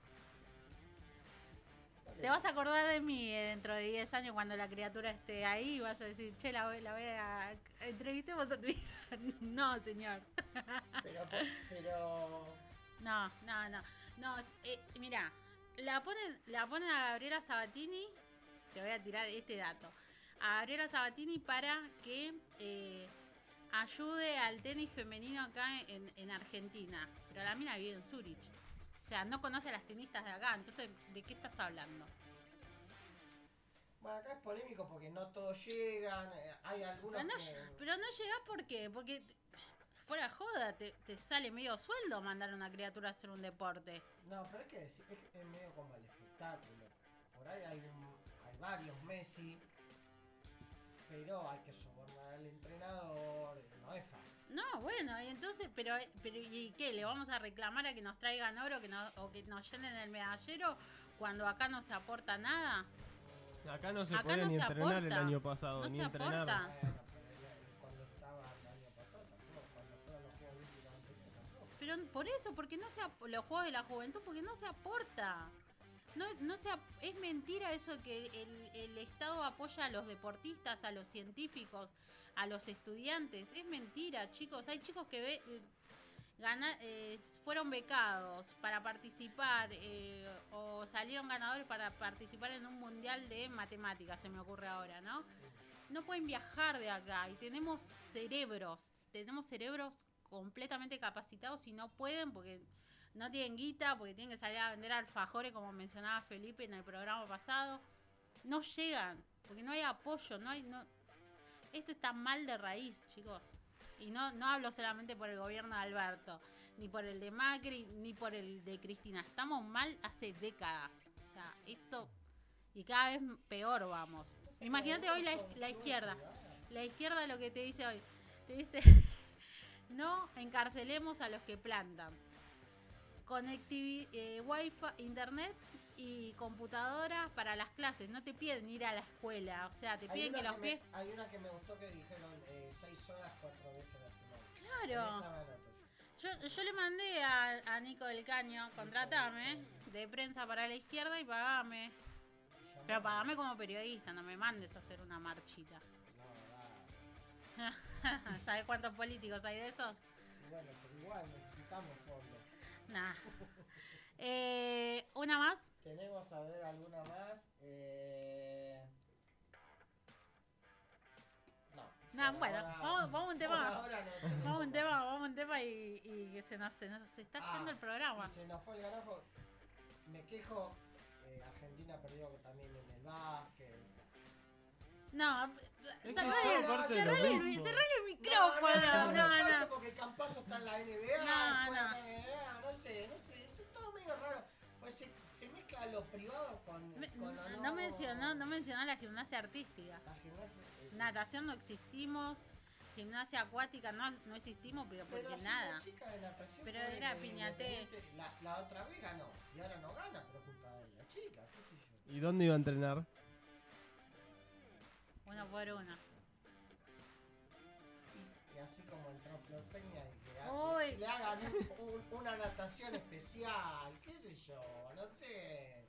Te vas a acordar de mí eh, dentro de 10 años cuando la criatura esté ahí y vas a decir, che, la, voy- la voy a... Entrevistemos a tu hija. No, señor. Pero, pero No, no, no. No, eh, mira, la ponen, la ponen a Gabriela Sabatini, te voy a tirar este dato, a Gabriela Sabatini para que eh, ayude al tenis femenino acá en, en Argentina. Pero la mina vive en Zurich. O sea, no conoce a las tenistas de acá. Entonces, ¿de qué estás hablando? bueno, acá es polémico porque no todos llegan. eh, Hay algunos Pero no, que... pero no llegás ¿por qué? Porque fuera joda, te, te sale medio sueldo mandar a una criatura a hacer un deporte. No, pero es que es, es- medio como el espectáculo. Por ahí hay, un- hay varios Messi, pero hay que sobornar al entrenador, no es fácil. No, bueno, y entonces, pero, pero ¿y qué? ¿Le vamos a reclamar a que nos traigan oro que no, o que nos llenen el medallero cuando acá no se aporta nada? Acá no se Acá podía no ni se entrenar el aporta. año pasado, No ni se entrenar. aporta. Pero el- cuando estaba el año pasado tampoco, cuando fueron los Juegos Olímpicos anteriores tampoco. Pero por eso, porque no se ap- los juegos de la juventud, porque no se aporta. No, no se ap- es mentira eso que el, el Estado apoya a los deportistas, a los científicos, a los estudiantes. Es mentira, chicos. Hay chicos que ve, eh, fueron becados para participar eh, o salieron ganadores para participar en un mundial de matemáticas, se me ocurre ahora, ¿no? No pueden viajar de acá y tenemos cerebros, tenemos cerebros completamente capacitados y no pueden porque no tienen guita, porque tienen que salir a vender alfajores, como mencionaba Felipe en el programa pasado. No llegan, porque no hay apoyo, no hay... Esto está mal de raíz, chicos. Y no, no hablo solamente por el gobierno de Alberto, ni por el de Macri, ni por el de Cristina. Estamos mal hace décadas. O sea, esto... Y cada vez peor vamos. Imagínate hoy la, la izquierda. La izquierda lo que te dice hoy. Te dice, no encarcelemos a los que plantan. Conectivi eh, wifi, internet y computadoras para las clases. No te piden ir a la escuela. O sea, te piden que los pies... Hay una que me gustó que dijeron 6 horas, 4 veces a la semana. Claro. Yo. Yo, le mandé a, a Nico del Caño, contratame, de prensa para la izquierda y pagame. Pero pagame como periodista, no me mandes a hacer una marchita. No, da. ¿Sabes cuántos políticos hay de esos? Bueno, pero igual necesitamos fondos. Nah. Eh, ¿Una más? Tenemos a ver alguna más. Eh... No. No, bueno, ahora- vamos- vamos a un tema. ahora no Vamos a un tema, vamos a un tema y, y que se nos, se nos está Ah, yendo el programa. se nos fue el carajo. Me quejo. eh, Argentina perdió también en el básquet. No, que cerrale, el, cerrale el micrófono. No, Campazo no. Porque Campazo está en la NBA, No, no. en la NBA, no sé, no sé, esto es todo medio raro. Pues mezcla lo privado con, Me- con no mencionó, no mencionó la gimnasia artística. La gimnasia. Natación no existimos, gimnasia acuática no, no existimos, pero pero porque nada. chica de natación Pero era. Independiente, La, la otra vez ganó y ahora no gana, pero culpa de la chica, qué sé yo. ¿Y dónde iba a entrenar? Uno por uno. Y así como entró Flor Peña Le hagan un- una natación especial, qué sé yo, no sé.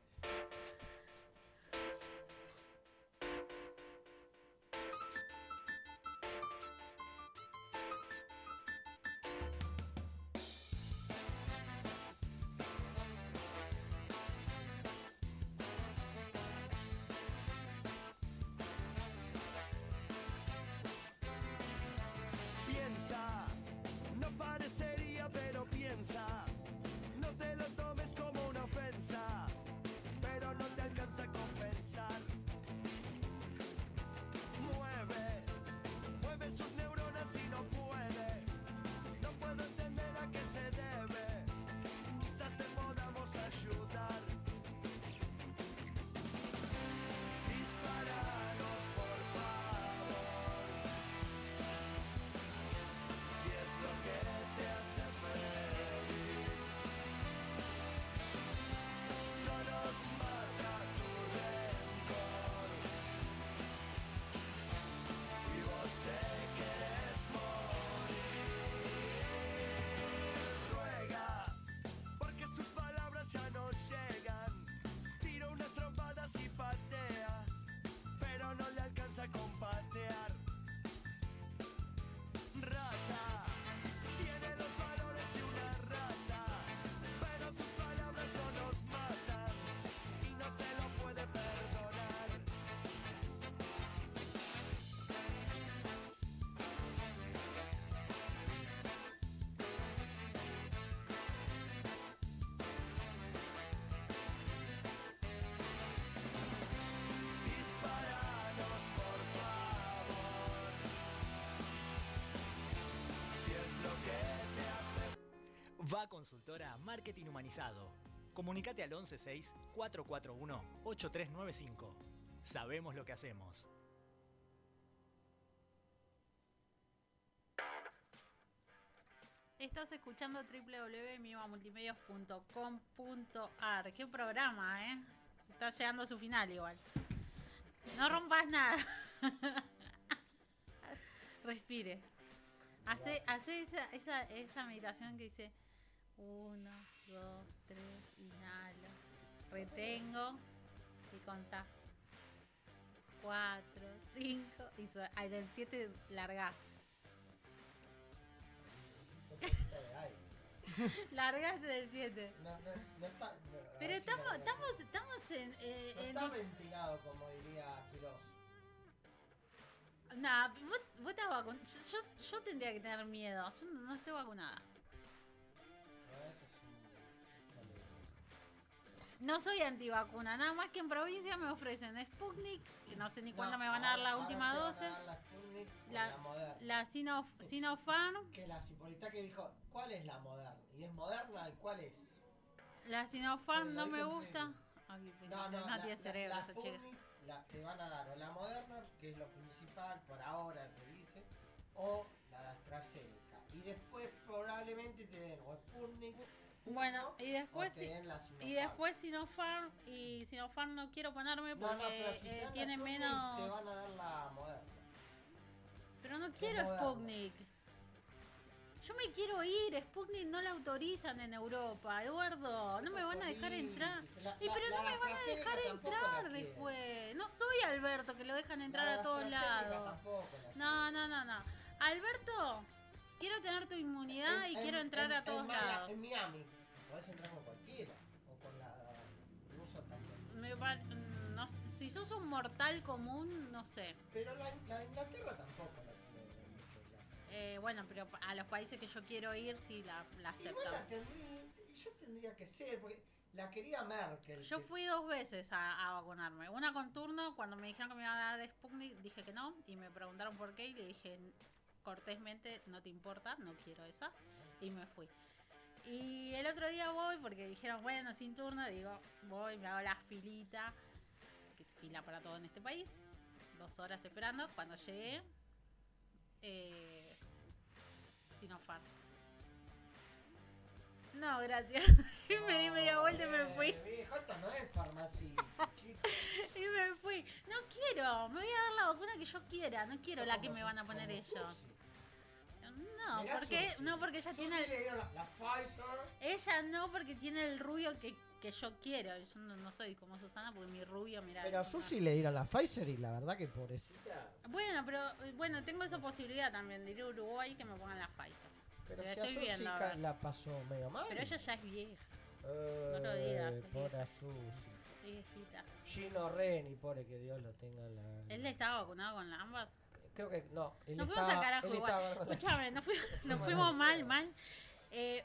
Va Consultora Marketing Humanizado. Comunicate al 116-441-8395. Sabemos lo que hacemos. Estás escuchando www.mimamultimedios.com.ar. Qué programa, ¿eh? Se está llegando a su final igual. No rompas nada. Respire. Hace, hace esa, esa, esa meditación que dice uno, dos, tres, inhalo. Retengo y contás. Cuatro, cinco y su- al del siete largás. Largás del 7. No, no, no está. no, Pero ver si estamos, estamos, estamos en. eh, No en está di- ventilado como diría Quiroz. Nah, vos, vos estás vacun- Yo, yo, yo tendría que tener miedo. Yo no estoy vacunada. No soy antivacuna, nada más que en provincia me ofrecen Sputnik, que no sé ni cuándo No, me van a dar la última dosis. La, Sputnik La, la Moderna. la Sino, Sinopharm, Que la Cipolita que dijo, ¿cuál es la moderna? Y es moderna, ¿y cuál es? la Sinopharm no me gusta. Ay, No, no, no tiene cerebro la esa chica. Sputnik, la, te van a dar o la Moderna, que es lo principal por ahora, te dice, o la AstraZeneca. Y después probablemente te den o Sputnik. Bueno, y después Sinopharm. Y después Sinopharm, y Sinopharm no quiero ponerme No, no, porque pero si eh, tiene Sputnik, Te menos... van a dar la Moderna. Pero no quiero. Sputnik. Yo me quiero ir, Sputnik no la autorizan en Europa, Eduardo, no me van a dejar entrar. La- Y la- pero no la me van a dejar entrar después. No soy Alberto, que lo dejan entrar a todos lados. No, no, no, no. Alberto, quiero tener tu inmunidad En- y en- quiero entrar en- a todos lados. En Miami, podés entrar con cualquiera. O con la rusa también. Me pa- no si sos un mortal común, no sé. Pero la, la Inglaterra tampoco la tiene mucho ya. Eh, bueno, pero a los países que yo quiero ir sí la, la Igual la tendría, yo tendría que ser, porque la querida Merkel. Yo que- fui dos veces a, a vacunarme. Una con turno, cuando me dijeron que me iban a dar Sputnik, dije que no. Y me preguntaron por qué y le dije cortésmente, no te importa, no quiero esa. Y me fui. Y el otro día voy porque dijeron, bueno, sin turno, digo, voy, me hago la filita. que Fila para todo en este país. Dos horas esperando. Cuando llegué, eh, Sinopharm. No, gracias. y me di media vuelta y me fui. Viejo, esto no es farmacia. Y me fui. No quiero, me voy a dar la vacuna que yo quiera, no quiero la que me van a poner ellos. No, Mirá porque Susi. no porque ella Susi tiene el, le dieron la, la Pfizer. ella no porque tiene el rubio que, que yo quiero. Yo no, no soy como Susana porque mi rubio, mira. Pero a Susi le dieron la Pfizer y la verdad que pobrecita. Bueno, pero eh, bueno, tengo esa posibilidad también de ir a Uruguay que me pongan la Pfizer. Pero si estoy a Susi viendo, ca- ver. la pasó medio mal. Pero ella ya es vieja, Eh, no lo digas, es Pobre vieja. Susi. es viejita. Gino Reni, pobre que Dios lo tenga en la. ¿Él estaba vacunado con ambas? Creo que no. Él Nos fuimos al carajo igual. Escúchame, nos, fui- nos fuimos mal, mal. Eh,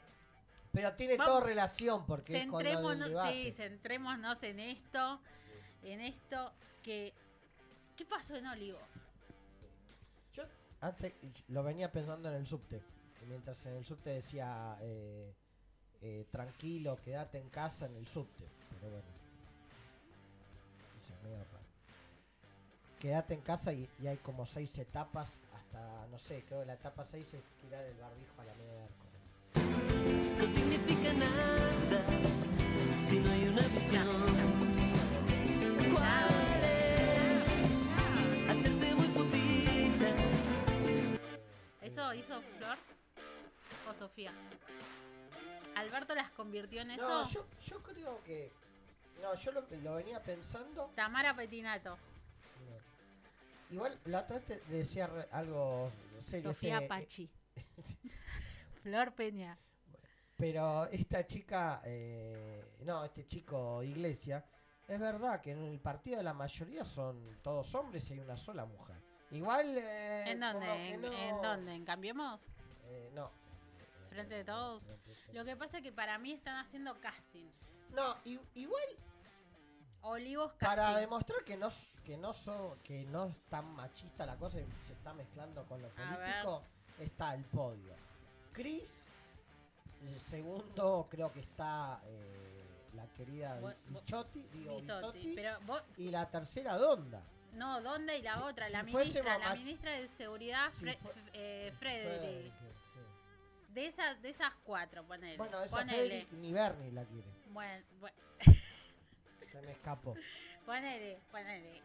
Pero tiene Vamos- todo relación porque es con centrémonos, debate. sí, centrémonos en esto, en esto que ¿qué pasó en Olivos? Yo antes lo venía pensando en el subte. Mientras en el subte decía eh, eh, tranquilo, quédate en casa en el subte. Pero bueno. Quédate en casa y, y hay como seis etapas hasta, no sé, creo que la etapa 6 es tirar el barbijo a la media de arco. No significa nada si no hay una visión. ¿Cuál es? Hacerte muy putita. ¿Eso hizo Flor o Sofía? ¿Alberto las convirtió en eso? No, yo, yo creo que... No, yo lo, lo venía pensando. Tamara Petinato. Igual la otra vez te decía re- algo serio. Sofía este, Pachi, Flor Peña. Pero esta chica, eh, no, este chico Iglesia, es verdad que en el partido de la mayoría son todos hombres y hay una sola mujer. Igual. eh, ¿En dónde? que ¿En, no- en dónde? ¿En Cambiemos? Eh, no. ¿Frente de todos? Frente de todos. Lo que pasa es que para mí están haciendo casting. No, i- igual Olivos casting. para demostrar que no que no so- que no es tan machista la cosa y se está mezclando con lo A político, está el podio. Chris, el segundo creo que está eh, la querida Bichotti, digo Bisotti. Bisotti, Pero vos, y la tercera Donda. No, ¿dónde? Y la Si- otra, si la fuésemos ministra, la ma- ministra de Seguridad, Si Fre- fue- eh, Frederick. Sí. De esas, de esas cuatro, ponele. Bueno, esa ponele. Frederick ni Bernie la quiere. Bueno, bueno, Se me escapó. ponele, ponele.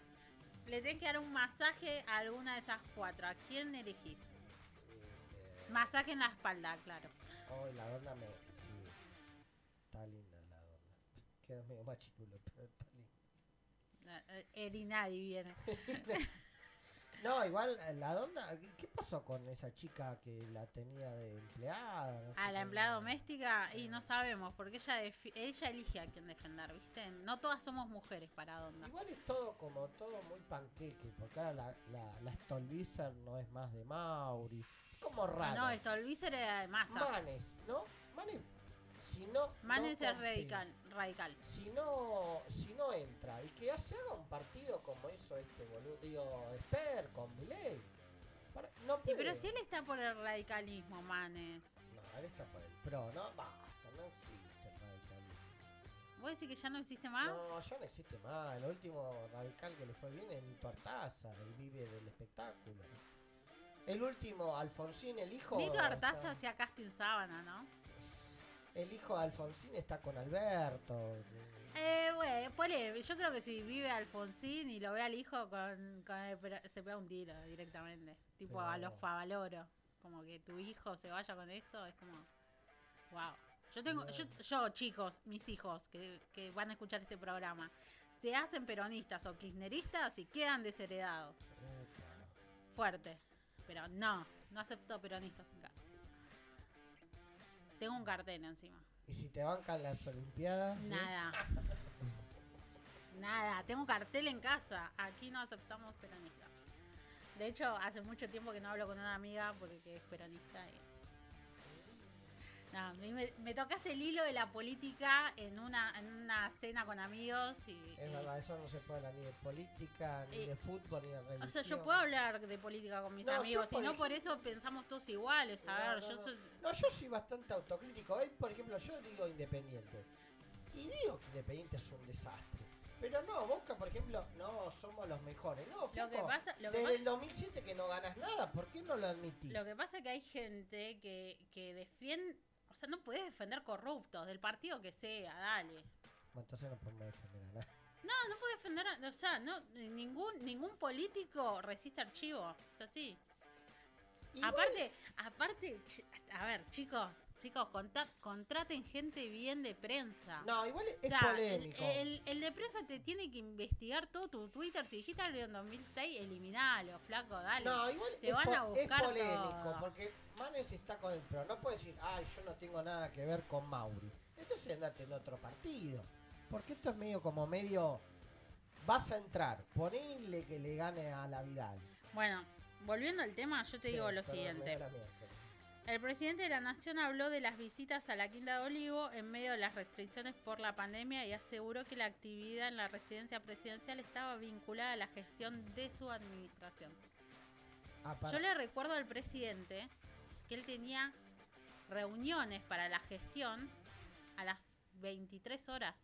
Le tenés que dar un masaje a alguna de esas cuatro. ¿A quién elegís? Eh, Masaje en la espalda, claro. Oh, la Donda me. Sí. Está linda la Donda. Queda medio machiculo, pero está linda. Eh, Erinadi viene. No, igual eh, la Donda. ¿qué- ¿Qué pasó con esa chica que la tenía de empleada? No A la empleada doméstica, y no sabemos, porque ella ella elige a quién defender, ¿viste? No todas somos mujeres para Donda. Igual es todo como todo muy panqueque, porque ahora la, la, la Stolbizer no es más de Mauri. Como raro. No, Vícer era de masa. Manes, ¿no? Manes, si no. Manes no es radical, radical. Si no, si no entra y que se haga un partido como hizo este boludo, digo, Esper con Milei. Y pero si él está por el radicalismo, manes. No, él está por el pro, no, basta, no existe el radicalismo. ¿Vos decís que ya no existe más? No, ya no existe más. El último radical que le fue bien es Nito Artaza, el vive del espectáculo. El último, Alfonsín, el hijo. Nito Artaza hacía casting sábana, ¿no? El hijo de Alfonsín está con Alberto. Eh, ponele, yo creo que si vive Alfonsín y lo ve al hijo, con, con se pega un tiro directamente. Tipo a los Favaloro. Como que tu hijo se vaya con eso, es como. Wow. Yo tengo, yo, yo, chicos, mis hijos que, que van a escuchar este programa, se hacen peronistas o kirchneristas y quedan desheredados. Fuerte. Pero no, no acepto peronistas en casa. Tengo un cartel encima. Y si te bancan las Olimpiadas. Nada. Nada, tengo un cartel en casa. Aquí no aceptamos peronistas. De hecho, hace mucho tiempo que no hablo con una amiga porque es peronista. Y... No, me, me tocas el hilo de la política en una, en una cena con amigos y... Es verdad, eso no se puede hablar ni de política, ni de fútbol, ni de religión. o sea, yo puedo hablar de política con mis No, amigos y no por eso pensamos todos iguales. A No, ver, yo no. soy... No, yo soy bastante autocrítico. Hoy, por ejemplo, yo digo Independiente. Y digo que Independiente es un desastre. Pero no, Boca, por ejemplo, no somos los mejores. No, flaco, que pasa- lo que desde pasa- el 2007 que no ganas nada, ¿por qué no lo admitís? Lo que pasa es que hay gente que, que defiende... O sea, no puedes defender corruptos del partido que sea, dale. Bueno, entonces no podemos defender a nadie. No, no puede defender, a- o sea, no, ningún ningún político resiste archivo, es así. Igual- Aparte, aparte, a ver, chicos, chicos, conta- contraten gente bien de prensa. No, igual es, o sea, el, polémico. el- el de prensa te tiene que investigar todo tu Twitter. Si dijiste algo en 2006, eliminalo, flaco, dale. No, igual te es, van a buscar es polémico, todo. porque Manes está con el pro. No puede decir, ay, yo no tengo nada que ver con Mauri. Entonces andate en otro partido. Porque esto es medio como medio. Vas a entrar, ponele que le gane a la Vidal. Bueno, volviendo al tema, yo te digo lo siguiente. El presidente de la Nación habló de las visitas a la Quinta de Olivo en medio de las restricciones por la pandemia y aseguró que la actividad en la residencia presidencial estaba vinculada a la gestión de su administración. Apar- Yo le recuerdo al presidente que él tenía reuniones para la gestión a las 23 horas.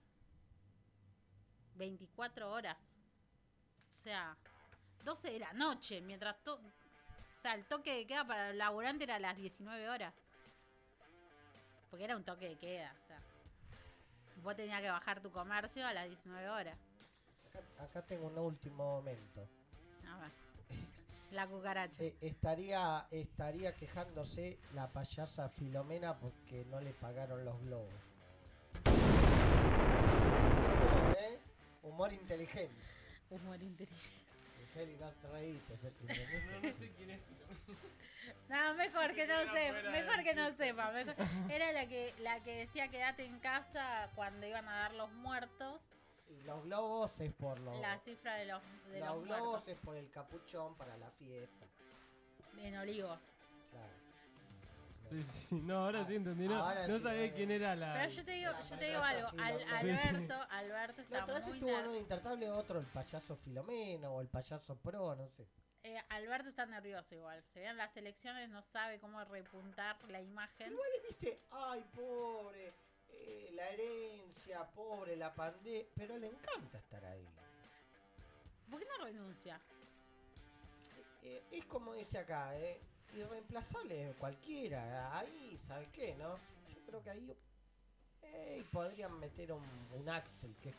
24 horas. O sea, 12 de la noche, mientras todo... O sea, el toque de queda para el laburante era a las 19 horas. Porque era un toque de queda, o sea. Vos tenías que bajar tu comercio a las 19 horas. acá, acá tengo un último momento. A ver. La cucaracha. Eh, estaría, estaría quejándose la payasa Filomena porque no le pagaron los globos. ¿Eh? Humor inteligente. Humor inteligente. Feli, no reíste. No, no sé quién es. No, mejor que no sepa, mejor que no sepa. mejor- Era la que, la que decía quédate en casa cuando iban a dar los muertos. Y los globos es por los. La cifra de los, de los los globos muertos es por el capuchón para la fiesta. en Olivos. Claro. Sí, sí, no, ahora sí entendí. No, Ahora no sí, sabía ahora. quién era la. Pero yo te digo, yo te digo algo. Al- Filomena. Sí, sí. Alberto, Alberto La está otra vez muy estuvo ner- uno de Intertable, otro el payaso Filomena o el payaso Pro, no sé. eh, Alberto está nervioso igual. Se vean las elecciones, no sabe cómo repuntar la imagen. Igual viste, ay, pobre, eh, la herencia, pobre, la pandemia, pero le encanta estar ahí. ¿Por qué no renuncia? Eh, es como dice acá, eh, irreemplazable cualquiera, ahí, ¿sabes qué, no? Yo creo que ahí eh, podrían meter un, un Axel, que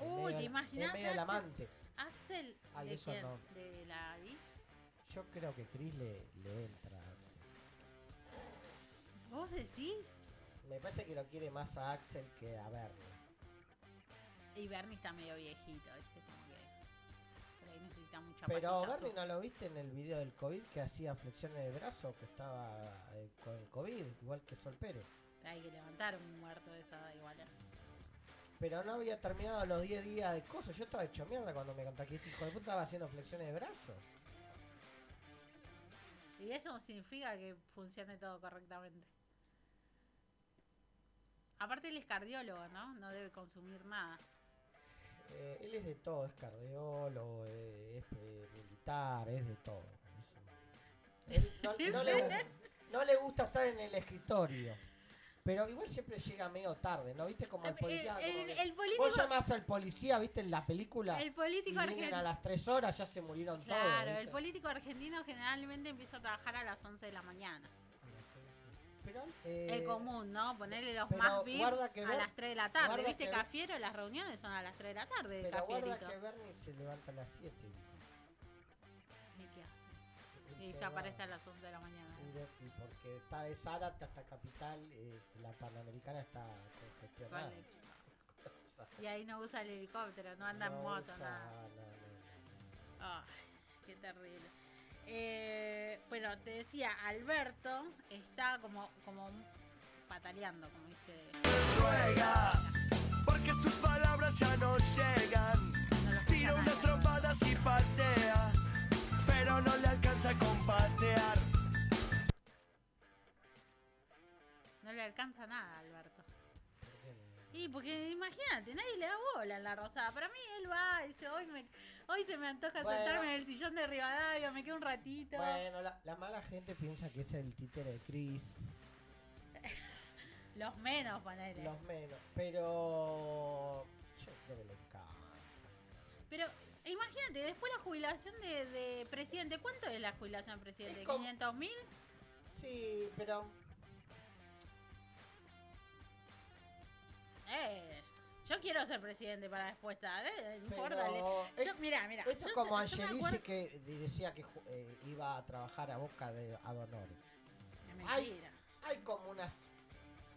Uy, ¿te imaginas, medio Axel? amante. Axel, Ay, ¿de quién? no. ¿De la vi? Yo creo que Chris le, le entra a Axel. ¿Vos decís? Me parece que lo quiere más a Axel que a Bernie. Y Bernie está medio viejito, ¿viste? Necesita mucha Pero Bernie no lo viste en el video del COVID que hacía flexiones de brazo, que estaba eh, con el COVID, igual que Sol Pérez. Hay que levantar un muerto de esa igual. ¿eh? Pero no había terminado los 10 días de cosas. Yo estaba hecho mierda cuando me contagié. Este hijo de puta estaba haciendo flexiones de brazo. Y eso significa que funcione todo correctamente. Aparte él es cardiólogo, ¿no? No debe consumir nada. Eh, él es de todo, es cardiólogo, eh, es eh, militar, es de todo. Es Él no, no le, no le gusta estar en el escritorio. Pero igual siempre llega medio tarde, ¿no? ¿Viste? Como el Eh, policía. el- el- el político- Vos llamás al policía, ¿viste? En la película. El político y vienen argen- a las 3 horas, ya se murieron Claro, todos. el ¿viste? político argentino generalmente empieza a trabajar a las 11 de la mañana. Eh, el común, ¿no? Ponerle los más VIP guarda que a ver- las 3 de la tarde. guarda ¿Viste? que ver- Cafiero, las reuniones son a las 3 de la tarde de Pero guarda Cafierito. que Bernie se levanta a las 7. ¿Y qué hace? Y se aparece a las 11 de la mañana. Y, y porque está de Zárate hasta Capital, eh, la Panamericana está congestionada. Y ahí no usa el helicóptero, no anda en No moto, usa- nada. no, no, Ay, qué terrible. Eh, bueno, te decía, Alberto está como, como pataleando, como dice. ruega, porque sus palabras ya no llegan. No Tira unas trompadas y patea, pero no le alcanza con patear. No le alcanza nada a Y porque imagínate, nadie le da bola en la rosada. Para mí él va y dice, hoy, me, hoy se me antoja Bueno. sentarme en el sillón de Rivadavia, me quedo un ratito. Bueno, la, la mala gente piensa que es el títere de Chris, Los menos, ponele. los menos, pero yo creo que le encanta. Pero imagínate, después la jubilación de, de presidente, ¿cuánto es la jubilación de presidente? Es como- ¿500 mil? Sí, pero quiero ser presidente para después eh, no Pero importa. le- es- yo, mira, mira. esto es como Angelici que decía que eh, iba a trabajar a Boca de Adonore. Hay, hay como unas.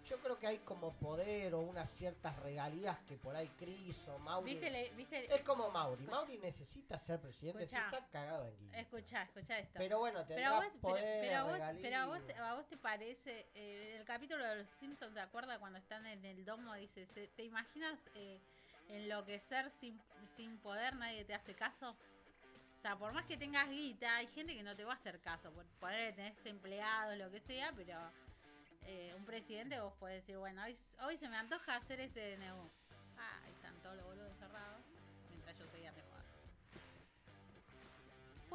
Yo creo que hay como poder o unas ciertas regalías que por ahí Cris o Mauri. ¿Viste? le- viste Es como Mauri. Mauri necesita ser presidente si Escucha. está cagado en guita. Escucha, escucha esto. Pero bueno, Pero tendrá vos, pero, poder, pero a vos, regalías. pero a vos te, a vos te parece, eh, el capítulo de los Simpsons, ¿se acuerda cuando están en el domo? Dice, "Se- ¿te imaginas eh, enloquecer sin, sin poder, nadie te hace caso? O sea, por más que tengas guita, hay gente que no te va a hacer caso. Por poner tenés empleados, lo que sea, pero eh, un presidente vos podés decir, bueno, hoy, hoy se me antoja hacer este DNU. Ah, están todos los boludos cerrados, mientras yo seguía de joder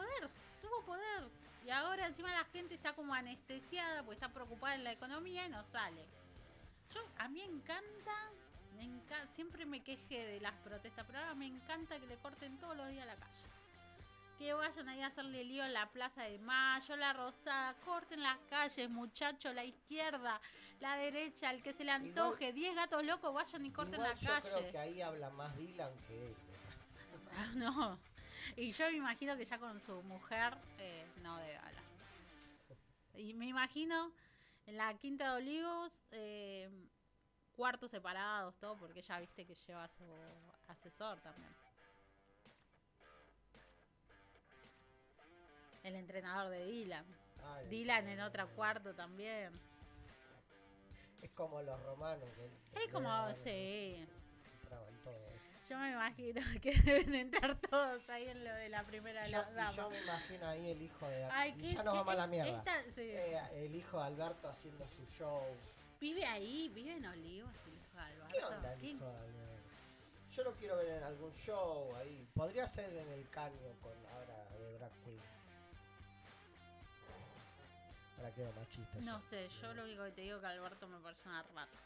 poder, tuvo poder. Y ahora encima la gente está como anestesiada porque está preocupada en la economía y no sale. Yo, a mí encanta, me encanta, siempre me quejé de las protestas, pero ahora me encanta que le corten todos los días la calle. Que vayan ahí a hacerle lío en la Plaza de Mayo, la Rosada, corten las calles, muchachos, la izquierda, la derecha, el que se le antoje, 10 gatos locos, vayan y corten Igual la yo calle. creo que ahí habla más Dylan que él. No. Y yo me imagino que ya con su mujer eh, no debe hablar. Y me imagino en la Quinta de Olivos, eh, cuartos separados, todo, porque ya viste que lleva a su asesor también. El entrenador de Dylan. Ay, Dylan en otro cuarto también. Es como los romanos. Que Es como, sí. Yo me imagino que deben entrar todos ahí en lo de la primera de Yo, la y dama. yo me imagino ahí el hijo de. Ay, y qué- ya nos vamos a la mierda. esta- sí. Eh, el hijo de Alberto haciendo su show. Vive ahí, vive en Olivos el hijo de Alberto. ¿Qué onda el ¿Qué- hijo de Alberto? Yo lo quiero ver en algún show ahí. Podría ser en el caño con ahora Ahora quedo machista. No yo. sé, yo lo único que te digo es que Alberto me parece una rata.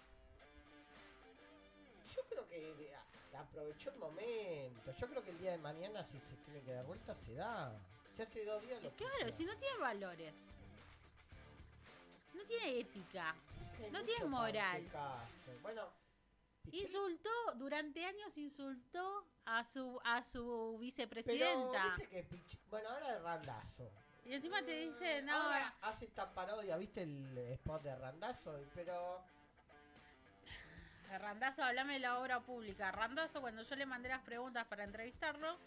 Yo creo que a- aprovechó el momento. Yo creo que el día de mañana, si se tiene que dar vuelta, se da. Si hace dos días lo Claro, puso. si no tiene valores. No tiene ética. Es que hay no tiene moral. Bueno, Insultó, durante años insultó a su a su pero vicepresidenta. viste que Pichel- Bueno, ahora de Randazo. Y encima te dice, no, Ahora hace esta parodia, ¿viste el spot de Randazo? Pero Randazo, hablame de la obra pública. Randazo, cuando yo le mandé las preguntas para entrevistarlo,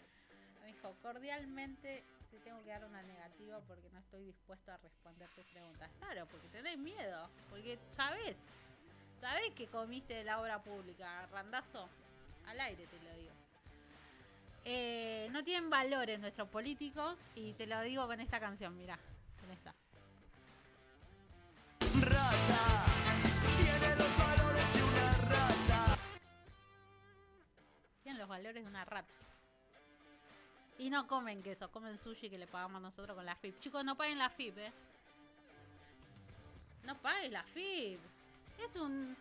me dijo, cordialmente te tengo que dar una negativa porque no estoy dispuesto a responder tus preguntas. Claro, porque tenés miedo, porque sabés, sabés que comiste de la obra pública. Randazo, al aire te lo digo. Eh, no tienen valores nuestros políticos y te lo digo con esta canción, mirá, con esta. Rata, tiene los valores de una rata. Tienen los valores de una rata. Y no comen queso, comen sushi que le pagamos nosotros con la FIP. Chicos, no paguen la FIP, ¿eh? No paguen la FIP. Es un...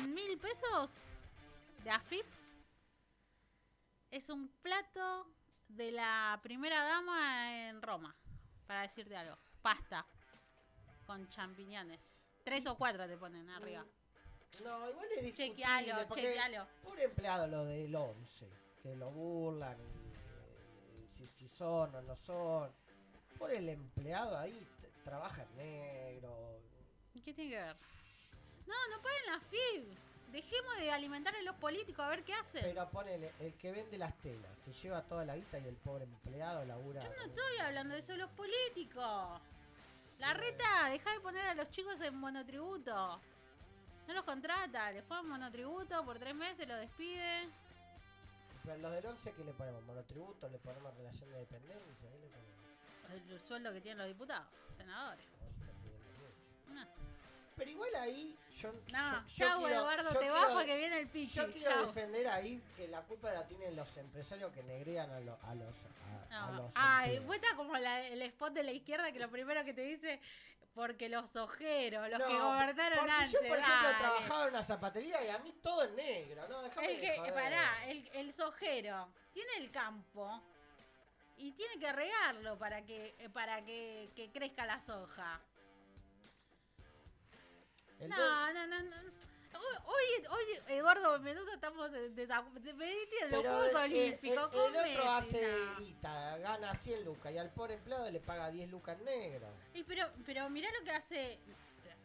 100 mil pesos de AFIP. Es un plato de la primera dama en Roma, para decirte algo. Pasta con champiñones. Tres o cuatro te ponen arriba. No, igual es discutible. Chequealo, chequealo. Por empleado lo del 11, que lo burlan, eh, si, si son o no son. Por el empleado ahí trabaja en negro. ¿Y ¿Qué tiene que ver? No, no paguen la FIB. Dejemos de alimentar a los políticos a ver qué hacen. Pero ponele, el que vende las telas, se lleva toda la guita y el pobre empleado labura. Yo no estoy hablando de eso, los políticos. La reta, deja de poner a los chicos en monotributo. No los contrata, les ponen monotributo por tres meses, los despide. Pero los del 11, ¿qué le ponemos? ¿Monotributo? ¿Le ponemos relación de dependencia? ¿Qué le ponemos? El sueldo que tienen los diputados, senadores. No, Pero igual ahí yo. no yo- chau quiero- Eduardo, te vas porque viene el pichi. Yo quiero Chau. defender ahí que la culpa la tienen los empresarios que negrean a, lo- a los. A, a No. los Ay, estás como la- el spot de la izquierda que lo primero que te dice, porque los ojeros, los No, que gobernaron antes. Yo, por ejemplo, dale. trabajaba en una zapatería y a mí todo es negro, ¿no? Déjame El de que, joder. pará, el, el sojero tiene el campo y tiene que regarlo para que para que, que crezca la soja. El No, no, no, no. Hoy, hoy, Eduardo Benvenuto, estamos Messi en los Juegos el, Olímpicos. el- el con otro hace guita, gana 100 lucas y al pobre empleado le paga 10 lucas negro. Y pero, pero mirá lo que hace.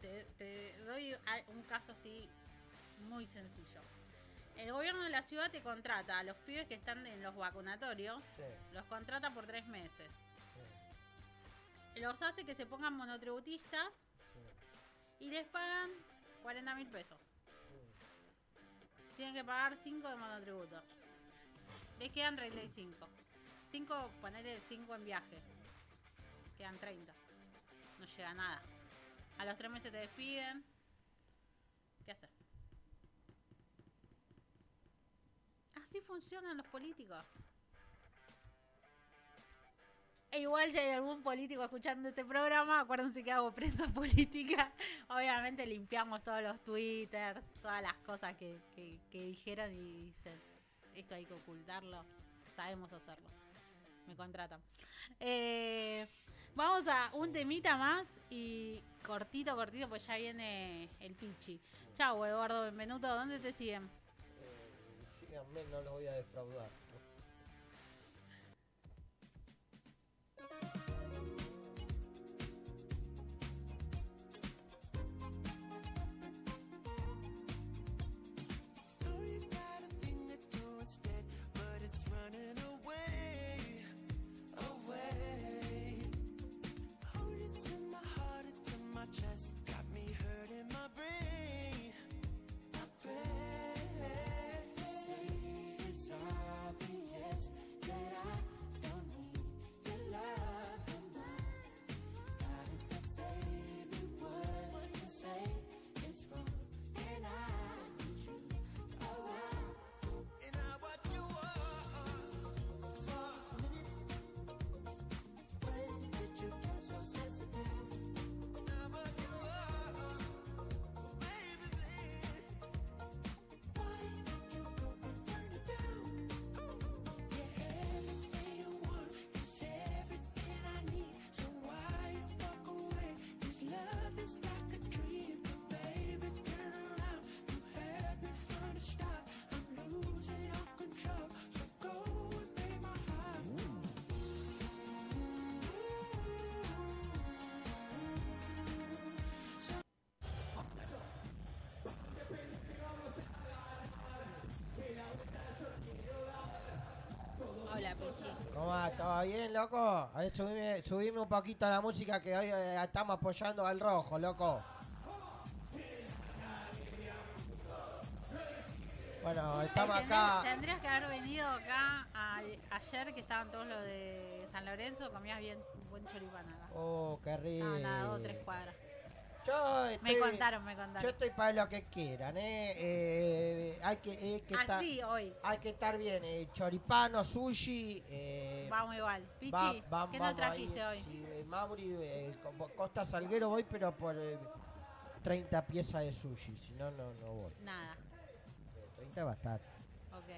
Te, te doy un caso así muy sencillo. El gobierno de la ciudad te contrata a los pibes que están en los vacunatorios, Sí, los contrata por tres meses. sí, Los hace que se pongan monotributistas y les pagan 40 mil pesos. Tienen que pagar 5 de monotributo. Les quedan 35. 5, ponerle 5 en viaje. Quedan 30. No llega a nada. A los 3 meses te despiden. ¿Qué haces? Así funcionan los políticos. E igual si hay algún político escuchando este programa, acuérdense que hago prensa política. Obviamente limpiamos todos los twitters, todas las cosas que, que- dijeron y dicen, esto hay que ocultarlo. Sabemos hacerlo. Me contratan. Eh, vamos a un temita más y cortito, cortito, pues ya viene el pichi. Chau, Eduardo Benvenuto, ¿dónde te siguen? Eh, síganme, no los voy a defraudar. turning away. ¿Cómo va? ¿Todo bien, loco? A ver, subime, subime un poquito la música que hoy eh, estamos apoyando al rojo, loco. Bueno, estamos acá. Tendrías que haber venido acá a- ayer que estaban todos los de San Lorenzo, comías bien buen choripán acá. Oh, qué rico. Estaban a dos o tres cuadras. Yo Me contaron, me Yo contaron. estoy para lo que quieran, ¿eh? Eh, hay que, hay que estar, hoy. hay que estar bien. eh, choripano, sushi. Eh, Vamos igual. Pichi, va- va- ¿qué nos trajiste ahí. hoy? Sí, eh, Mauri, eh, Costa Salguero voy, pero por eh, 30 piezas de sushi. Si no, no, no voy. Nada. Eh, 30 va a estar. Ok.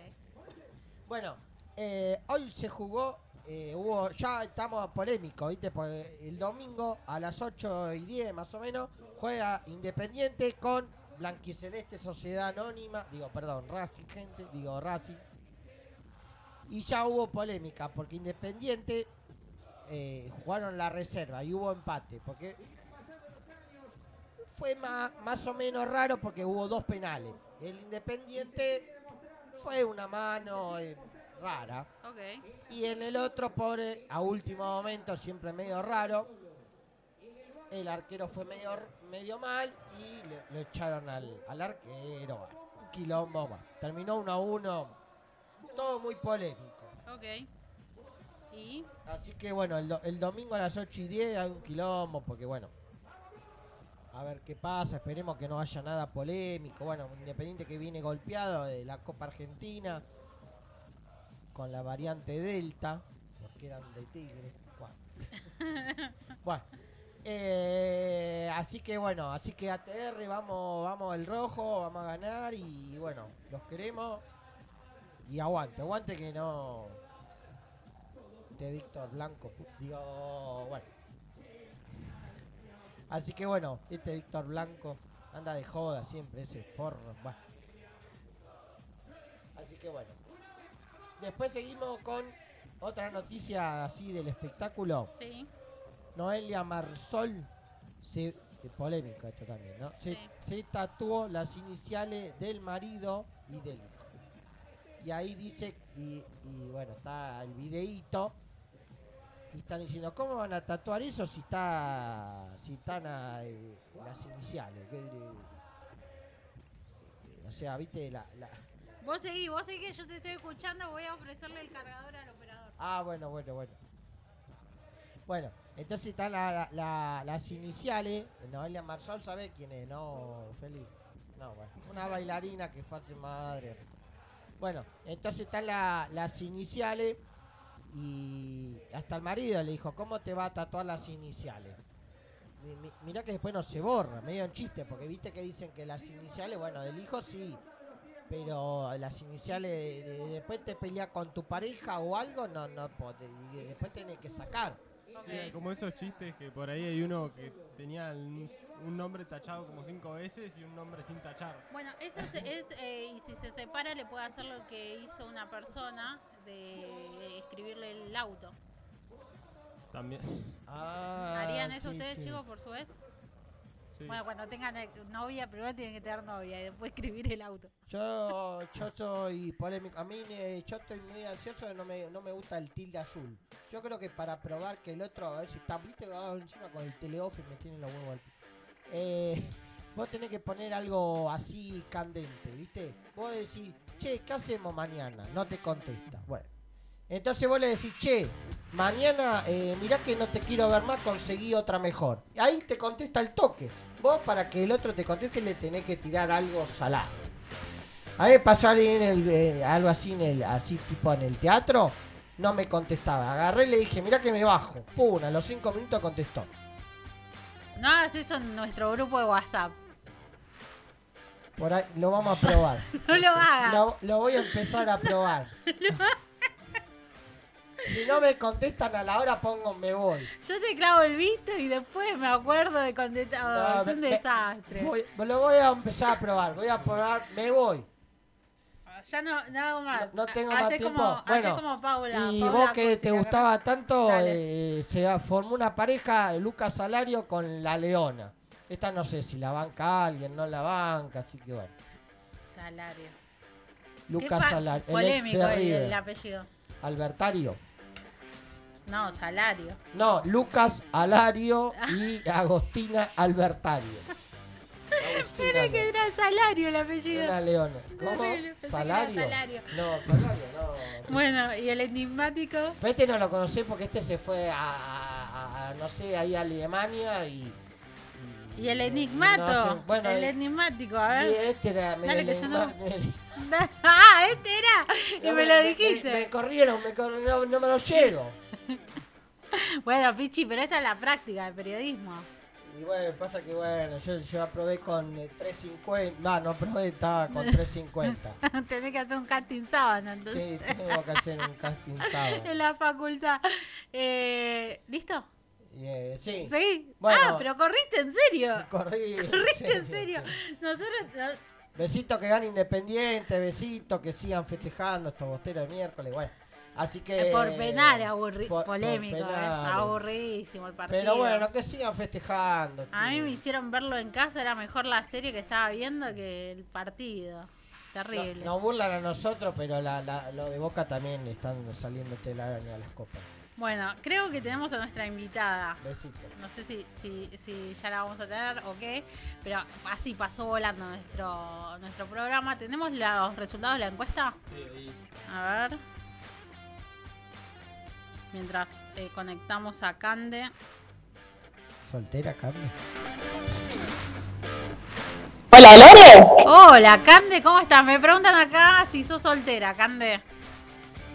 Bueno, eh, hoy se jugó, eh, hubo, ya estamos polémicos, ¿viste? Porque el domingo a las 8 y 10 más o menos juega Independiente con Blanquiceleste Sociedad Anónima, digo, perdón, Racing, gente, digo Racing. Y ya hubo polémica porque Independiente eh, jugaron la reserva y hubo empate, porque fue más, más o menos raro porque hubo dos penales. El Independiente fue una mano eh, rara. Y en el otro, pobre, a último momento, siempre medio raro, el arquero fue medio, medio mal y le, lo echaron al, al arquero. un quilombo más. Terminó 1 a 1, todo muy polémico. Ok. Y. Así que bueno, el, do- el domingo a las 8 y 10 hay un quilombo, porque bueno, a ver qué pasa, esperemos que no haya nada polémico. Bueno, Independiente que viene golpeado de la Copa Argentina con la variante Delta, porque eran de Tigre. Bueno, Bueno, eh, así que bueno, así que ATR, vamos, vamos el rojo, vamos a ganar y bueno, los queremos y aguante, aguante que no de Víctor Blanco. Digo, bueno. Así que bueno, este Víctor Blanco anda de joda siempre, ese forro. bueno. Así que bueno. Después seguimos con otra noticia así del espectáculo. Sí. Noelia Marsol se polémica esto también, ¿no? Se, Sí. se tatuó las iniciales del marido y del hijo. Y ahí dice, y, y bueno, está el videíto. Y están diciendo, ¿cómo van a tatuar eso si está si están eh, las iniciales? Que, eh, o sea, viste la, la- Vos seguí, vos seguí que yo te estoy escuchando. Voy a ofrecerle el cargador al operador. Ah, bueno, bueno, bueno. Bueno, entonces están la- la- la- las iniciales. Noelia Marsol, ¿sabe quién es? No, Feliz. No, bueno. Una bailarina que fue su madre. Bueno, entonces están la- las iniciales. Y hasta el marido le dijo, ¿cómo te va a tatuar las iniciales? Mi- mi- Mirá que después no se borra, medio en chiste, porque viste que dicen que las iniciales, bueno, del hijo sí, pero las iniciales, de- de- después te peleas con tu pareja o algo, no, no después tenés que sacar. Sí, como esos chistes que por ahí hay uno que tenía un, un nombre tachado como cinco veces y un nombre sin tachar. Bueno, eso es, es, eh, y si se separa le puede hacer lo que hizo una persona de escribirle el auto. También. Ah, ¿Harían eso sí, ustedes, sí. chicos, por su vez? Sí. Bueno, cuando tengan novia, primero tienen que tener novia y después escribir el auto. Yo, yo soy polémico. A mí eh, yo estoy muy ansioso, no me, no me gusta el tilde azul. Yo creo que para probar que el otro, a ver si está, viste, encima con el teleoff y me tiene los huevos al eh, Vos tenés que poner algo así candente, ¿viste? Vos decís, che, ¿qué hacemos mañana? No te contesta. Bueno. Entonces vos le decís, che, mañana, eh, mirá que no te quiero ver más, conseguí otra mejor. Ahí te contesta el toque. Vos para que el otro te conteste le tenés que tirar algo salado. A pasó alguien en el, eh, algo así, en el, así tipo en el teatro, no me contestaba. Agarré y le dije, mirá que me bajo. Pum, a los cinco minutos contestó. No hagas eso en nuestro grupo de WhatsApp. Por ahí lo vamos a probar. No lo hagas. Lo, lo voy a empezar a probar. Si no me contestan a la hora, pongo me voy. Yo te clavo el visto y después me acuerdo de contestar. No, es un me- desastre. Voy- lo voy a empezar a probar. Voy a probar, me voy. Ya no, no hago más. No, no tengo Hacé más tiempo. Como, bueno, como Paula. y Paula vos que te gustaba tanto, eh, se formó una pareja, Lucas Salario con la Leona. Esta no sé si la banca alguien, no la banca, así que bueno. Salario. Lucas Salario, el ex Polémico de el, River. el apellido. Albertario. No, salario. No, Lucas Alario y Agostina Albertario. Era que era salario el apellido. Una leona. ¿Cómo? Era ¿Salario? Salario. No, salario no. Bueno, y el enigmático. Pero este no lo conocí porque este se fue a, a- a- no sé, ahí a Alemania y, y Y el enigmato. No bueno, el y- enigmático, a Y ver. este era Dale, que yo no- ah, este era. Y me lo dijiste. Me, corrieron, me cor- no me lo llego. Bueno, Pichi, pero esta es la práctica del periodismo. Y bueno, pasa que bueno, yo, yo aprobé con eh, 350. No, no aprobé, estaba con 350. Tenés que hacer un casting sábado, entonces. Sí, tengo que hacer un casting sábado. en la facultad. Eh, ¿Listo? Eh, sí, ¿Sí? Bueno. ah, pero corriste en serio. corrí. Corriste en serio. sí. Nosotros. no- Besito que gane Independiente, besito que sigan festejando estos bosteros de miércoles, bueno. Así que. por penal, aburri- por- por polémico, eh, penales. aburridísimo el partido. Pero bueno, que sigan festejando. A mí me hicieron verlo en casa, era mejor la serie que estaba viendo que el partido. Terrible. No, nos burlan a nosotros, pero la, la- lo de Boca también están saliendo telaraña a las copas. Bueno, creo que tenemos a nuestra invitada. Besito. No sé si, si, si ya la vamos a tener o qué, pero así pasó volando nuestro, nuestro programa. ¿Tenemos los resultados de la encuesta? Sí, ahí. A ver. Mientras eh, conectamos a Cande. ¿Soltera, Carmen? Hola, Lore. Hola, Cande, ¿cómo estás? Me preguntan acá si sos soltera, Cande.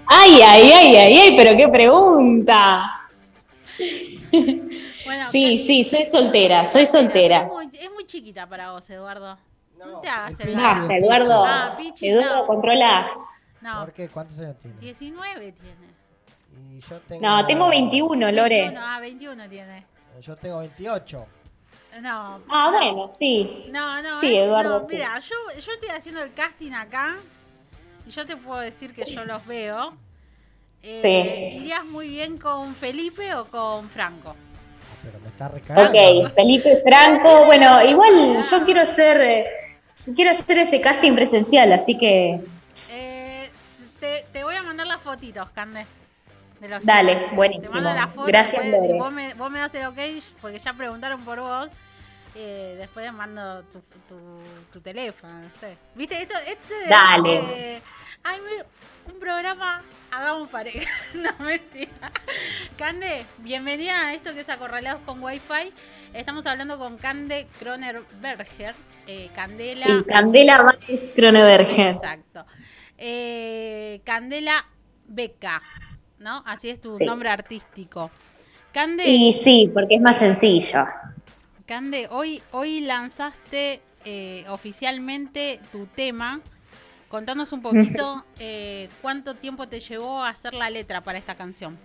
Ay, ay, ay, ay, ay, pero qué pregunta. Bueno, Sí, sí, soy soltera, soy Es soltera. muy, es muy chiquita para vos, Eduardo. No, No, te hagas el Eduardo. Ah, Pichi, Eduardo, no. controla. No, ¿Por qué? ¿Cuántos años tiene? 19 tiene. Y yo tengo... No, tengo 21, Lore. 21, ah, 21 tiene. Yo tengo 28. No, Ah, bueno, sí. no, no. Sí, eh, Eduardo, no, sí. Mira, yo, yo estoy haciendo el casting acá y yo te puedo decir que yo los veo. Eh, Sí. ¿Irías muy bien con Felipe o con Franco? Ah, pero me está recargando. Ok, Felipe Franco. Bueno, igual yo quiero hacer, eh, quiero hacer ese casting presencial, así que Eh, te, te voy a mandar las fotitos, Cande. De los Dale, buenísimo. Te mando las fotos, Gracias, después- Lore. vos me, vos me das el ok porque ya preguntaron por vos. Eh, después mando tu, tu, tu teléfono, no sé. ¿Viste? Esto, este, Dale. eh, ay, me- un programa, hagamos pareja. no, mentira. Cande, bienvenida a esto que es Acorralados con Wi-Fi. Estamos hablando con Cande Kronerberger. Eh, Candela. sí, Candela Vázquez Croneberger. Exacto. Eh, Candela Beca, ¿no? Así es tu Sí. nombre artístico. Cande, Y sí, porque es más sencillo. Cande, hoy, hoy lanzaste eh, oficialmente tu tema. Contanos un poquito eh, cuánto tiempo te llevó a hacer la letra para esta canción.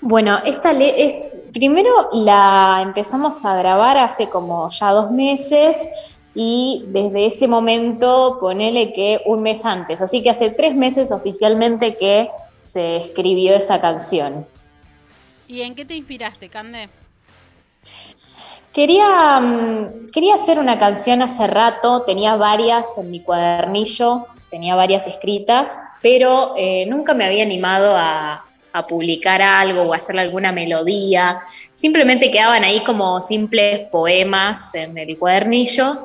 Bueno, esta le es, primero la empezamos a grabar hace como ya dos meses y desde ese momento ponele que un mes antes, así que hace tres meses oficialmente que se escribió esa canción. ¿Y en qué te inspiraste, Cande? Quería, mm, quería hacer una canción hace rato, tenía varias en mi cuadernillo, tenía varias escritas, pero eh, nunca me había animado a, a publicar algo o a hacerle alguna melodía. Simplemente quedaban ahí como simples poemas en el cuadernillo.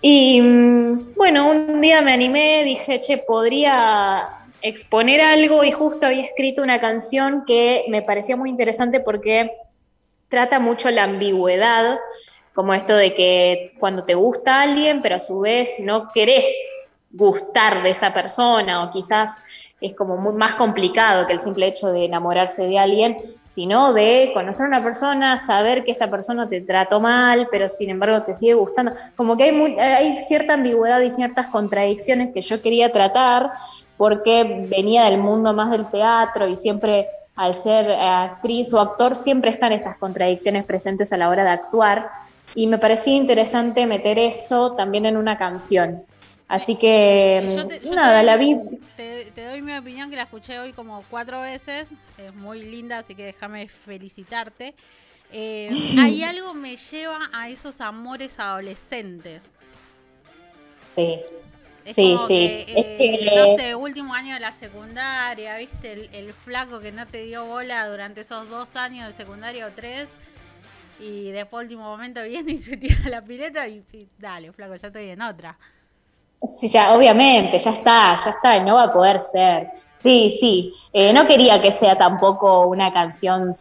Y mm, bueno, un día me animé, dije, che, podría exponer algo y justo había escrito una canción que me parecía muy interesante porque trata mucho la ambigüedad, como esto de que cuando te gusta alguien, pero a su vez no querés gustar de esa persona, o quizás es como más complicado que el simple hecho de enamorarse de alguien, sino de conocer a una persona, saber que esta persona te trató mal, pero sin embargo te sigue gustando. Como que hay cierta ambigüedad y ciertas contradicciones que yo quería tratar, porque venía del mundo más del teatro y siempre al ser actriz o actor siempre están estas contradicciones presentes a la hora de actuar y me parecía interesante meter eso también en una canción. Así que Yo te- yo nada, la vi Te, te doy mi opinión que la escuché hoy como cuatro veces. Es muy linda, así que déjame felicitarte. Eh, hay algo me lleva a esos amores adolescentes. sí. Es Sí, como sí. que, Es eh, que- no sé, último año de la secundaria, ¿viste? El, el flaco que no te dio bola durante esos dos años de secundaria o tres. Y después, último momento, viene y se tira la pileta y, y dale, flaco, ya estoy en otra. Sí, ya, obviamente, ya está, ya está, y no va a poder ser. Sí, sí. Eh, no quería que sea tampoco una canción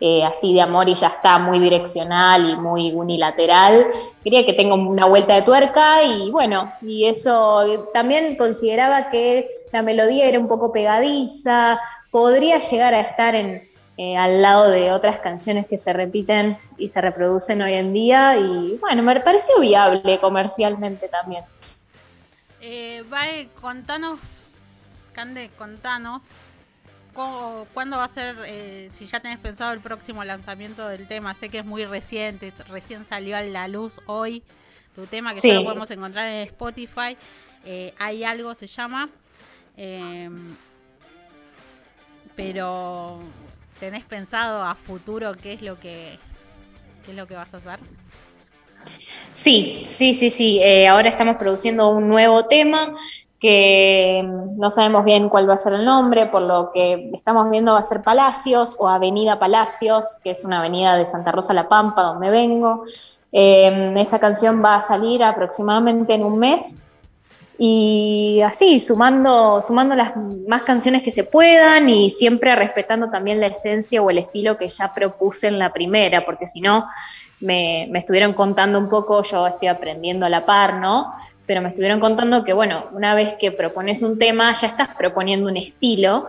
eh, así de amor y ya está, muy direccional y muy unilateral. Quería que tenga una vuelta de tuerca y bueno, y eso también consideraba que la melodía era un poco pegadiza, podría llegar a estar en, eh, al lado de otras canciones que se repiten y se reproducen hoy en día y bueno, me pareció viable comercialmente también. Eh, contanos, Cande, contanos cu- cuándo va a ser, eh, si ya tenés pensado el próximo lanzamiento del tema. Sé que es muy reciente, recién salió a la luz hoy tu tema, que Sí. solo podemos encontrar en Spotify. Eh, hay algo, se llama. Eh, pero, ¿tenés pensado a futuro qué es lo que, qué es lo que vas a hacer? Sí, sí, sí, sí. Eh, ahora estamos produciendo un nuevo tema que mm, no sabemos bien cuál va a ser el nombre, por lo que estamos viendo va a ser Palacios o Avenida Palacios, que es una avenida de Santa Rosa La Pampa, donde vengo. Eh, esa canción va a salir aproximadamente en un mes. Y así, sumando, sumando las más canciones que se puedan y siempre respetando también la esencia o el estilo que ya propuse en la primera, porque si no, me, me estuvieron contando un poco, yo estoy aprendiendo a la par, ¿no? Pero me estuvieron contando que, bueno, una vez que propones un tema, ya estás proponiendo un estilo.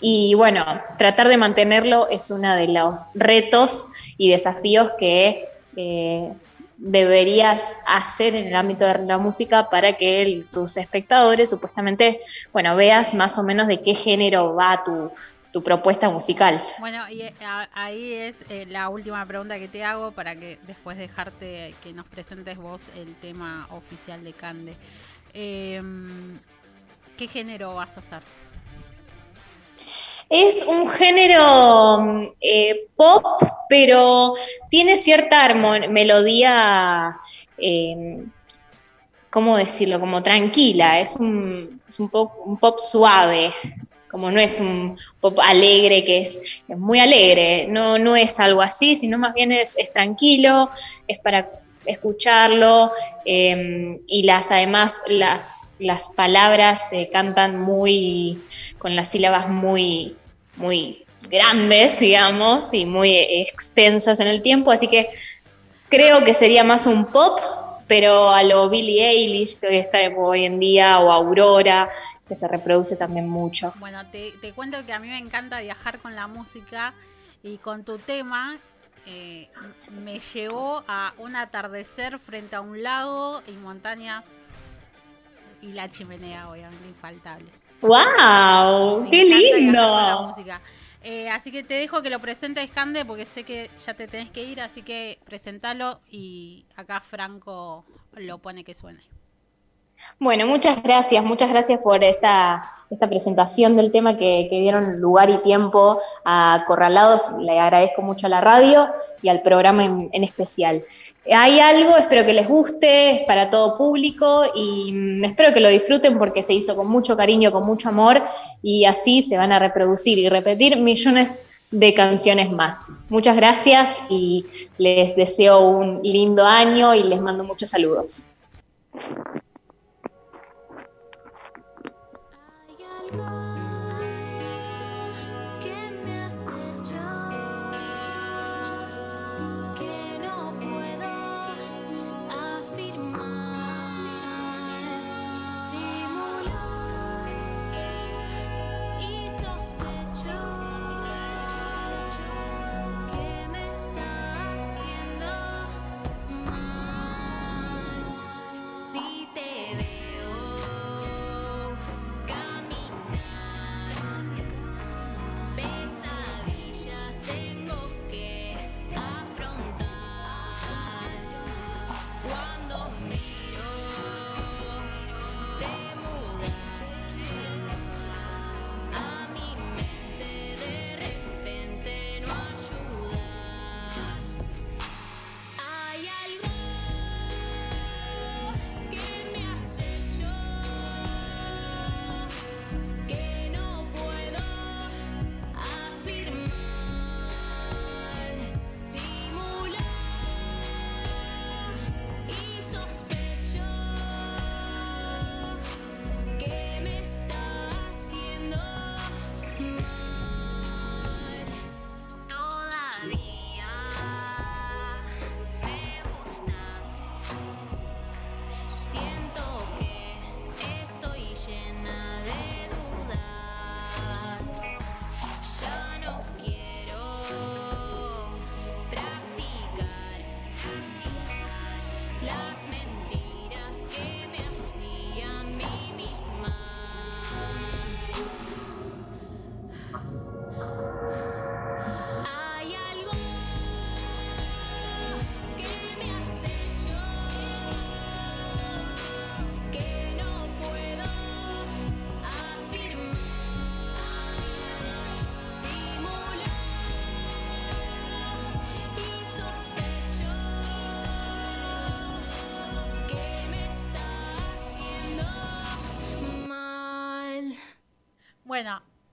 Y bueno, tratar de mantenerlo es uno de los retos y desafíos que eh, deberías hacer en el ámbito de la música para que tus espectadores supuestamente, bueno, veas más o menos de qué género va tu, tu propuesta musical. Bueno, y eh, a- ahí es eh, la última pregunta que te hago para que después dejarte que nos presentes vos el tema oficial de Cande. Em, ¿Qué género vas a hacer? Es un género mm, eh, pop, pero tiene cierta melodía, eh, ¿cómo decirlo? Como tranquila, es un, es un pop, un pop suave, como no es un pop alegre, que es, es muy alegre, no, no es algo así, sino más bien es, tranquilo, es para escucharlo, eh, y las además las, las palabras se cantan muy, con las sílabas muy, muy grandes, digamos, y muy extensas en el tiempo, así que creo que sería más un pop, pero a lo Billie Eilish que está hoy en día, o Aurora, que se reproduce también mucho. Bueno, te, te cuento que a mí me encanta viajar con la música y con tu tema eh, me llevó a un atardecer frente a un lago y montañas y la chimenea, obviamente, infaltable. ¡Wow! Me ¡Qué lindo! Eh, así que te dejo que lo presentes, Cande, porque sé que ya te tenés que ir, así que presentalo y acá Franco lo pone que suene. Bueno, muchas gracias, muchas gracias por esta, esta presentación del tema que, dieron lugar y tiempo a Corralados. Le agradezco mucho a la radio y al programa en, en especial. Hay algo, espero que les guste, es para todo público y mm, espero que lo disfruten porque se hizo con mucho cariño, con mucho amor y así se van a reproducir y repetir millones de canciones más. Muchas gracias y les deseo un lindo año y les mando muchos saludos.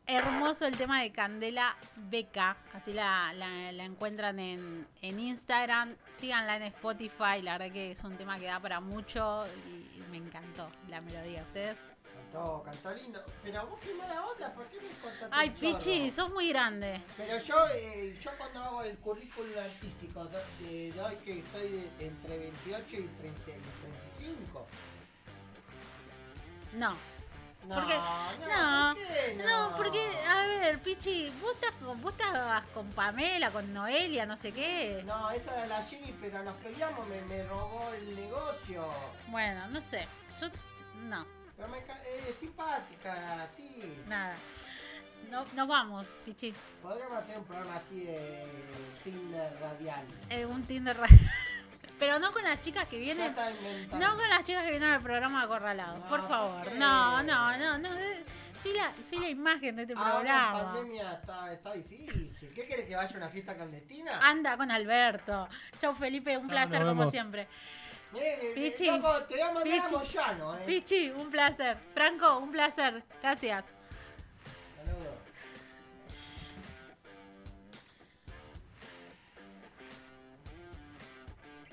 Hermoso el tema de Candela Beca. Así la, la- la encuentran en, en Instagram. Síganla en Spotify. La verdad que es un tema que da para mucho y, y me encantó la melodía. ¿Ustedes? Cantó, cantó lindo. Pero vos qué mala onda, ¿por qué me contaste Ay? Pichi, sos muy grande. Pero yo, eh, yo cuando hago el currículum artístico, de, doy que estoy de- entre 28 y 30, y 35. No. No, Porque- no, no, ¿por qué No, porque, a ver, Pichi, vos estás con, vos estabas con Pamela, con Noelia, no sé qué. No, esa era la Jimmy, pero nos peleamos, me, me robó el negocio. Bueno, no sé. Yo, no, Pero me eh, simpática, sí. nada. No, nos vamos, Pichi. Podríamos hacer un programa así de Tinder radial. Eh, un Tinder. ra- Pero no con las chicas que vienen. No con las chicas que vienen al programa acorralado, No, por ¿por favor. No, no, no, no. Soy la, soy la imagen de este Ahora programa. pandemia está, está difícil. ¿Qué querés que vaya a una fiesta clandestina? Anda con Alberto. Chau Felipe, un Chau, placer como siempre. Pichi, loco, te voy a mandar Pichi, a Moyano, eh. Pichi, un placer. Franco, un placer. Gracias.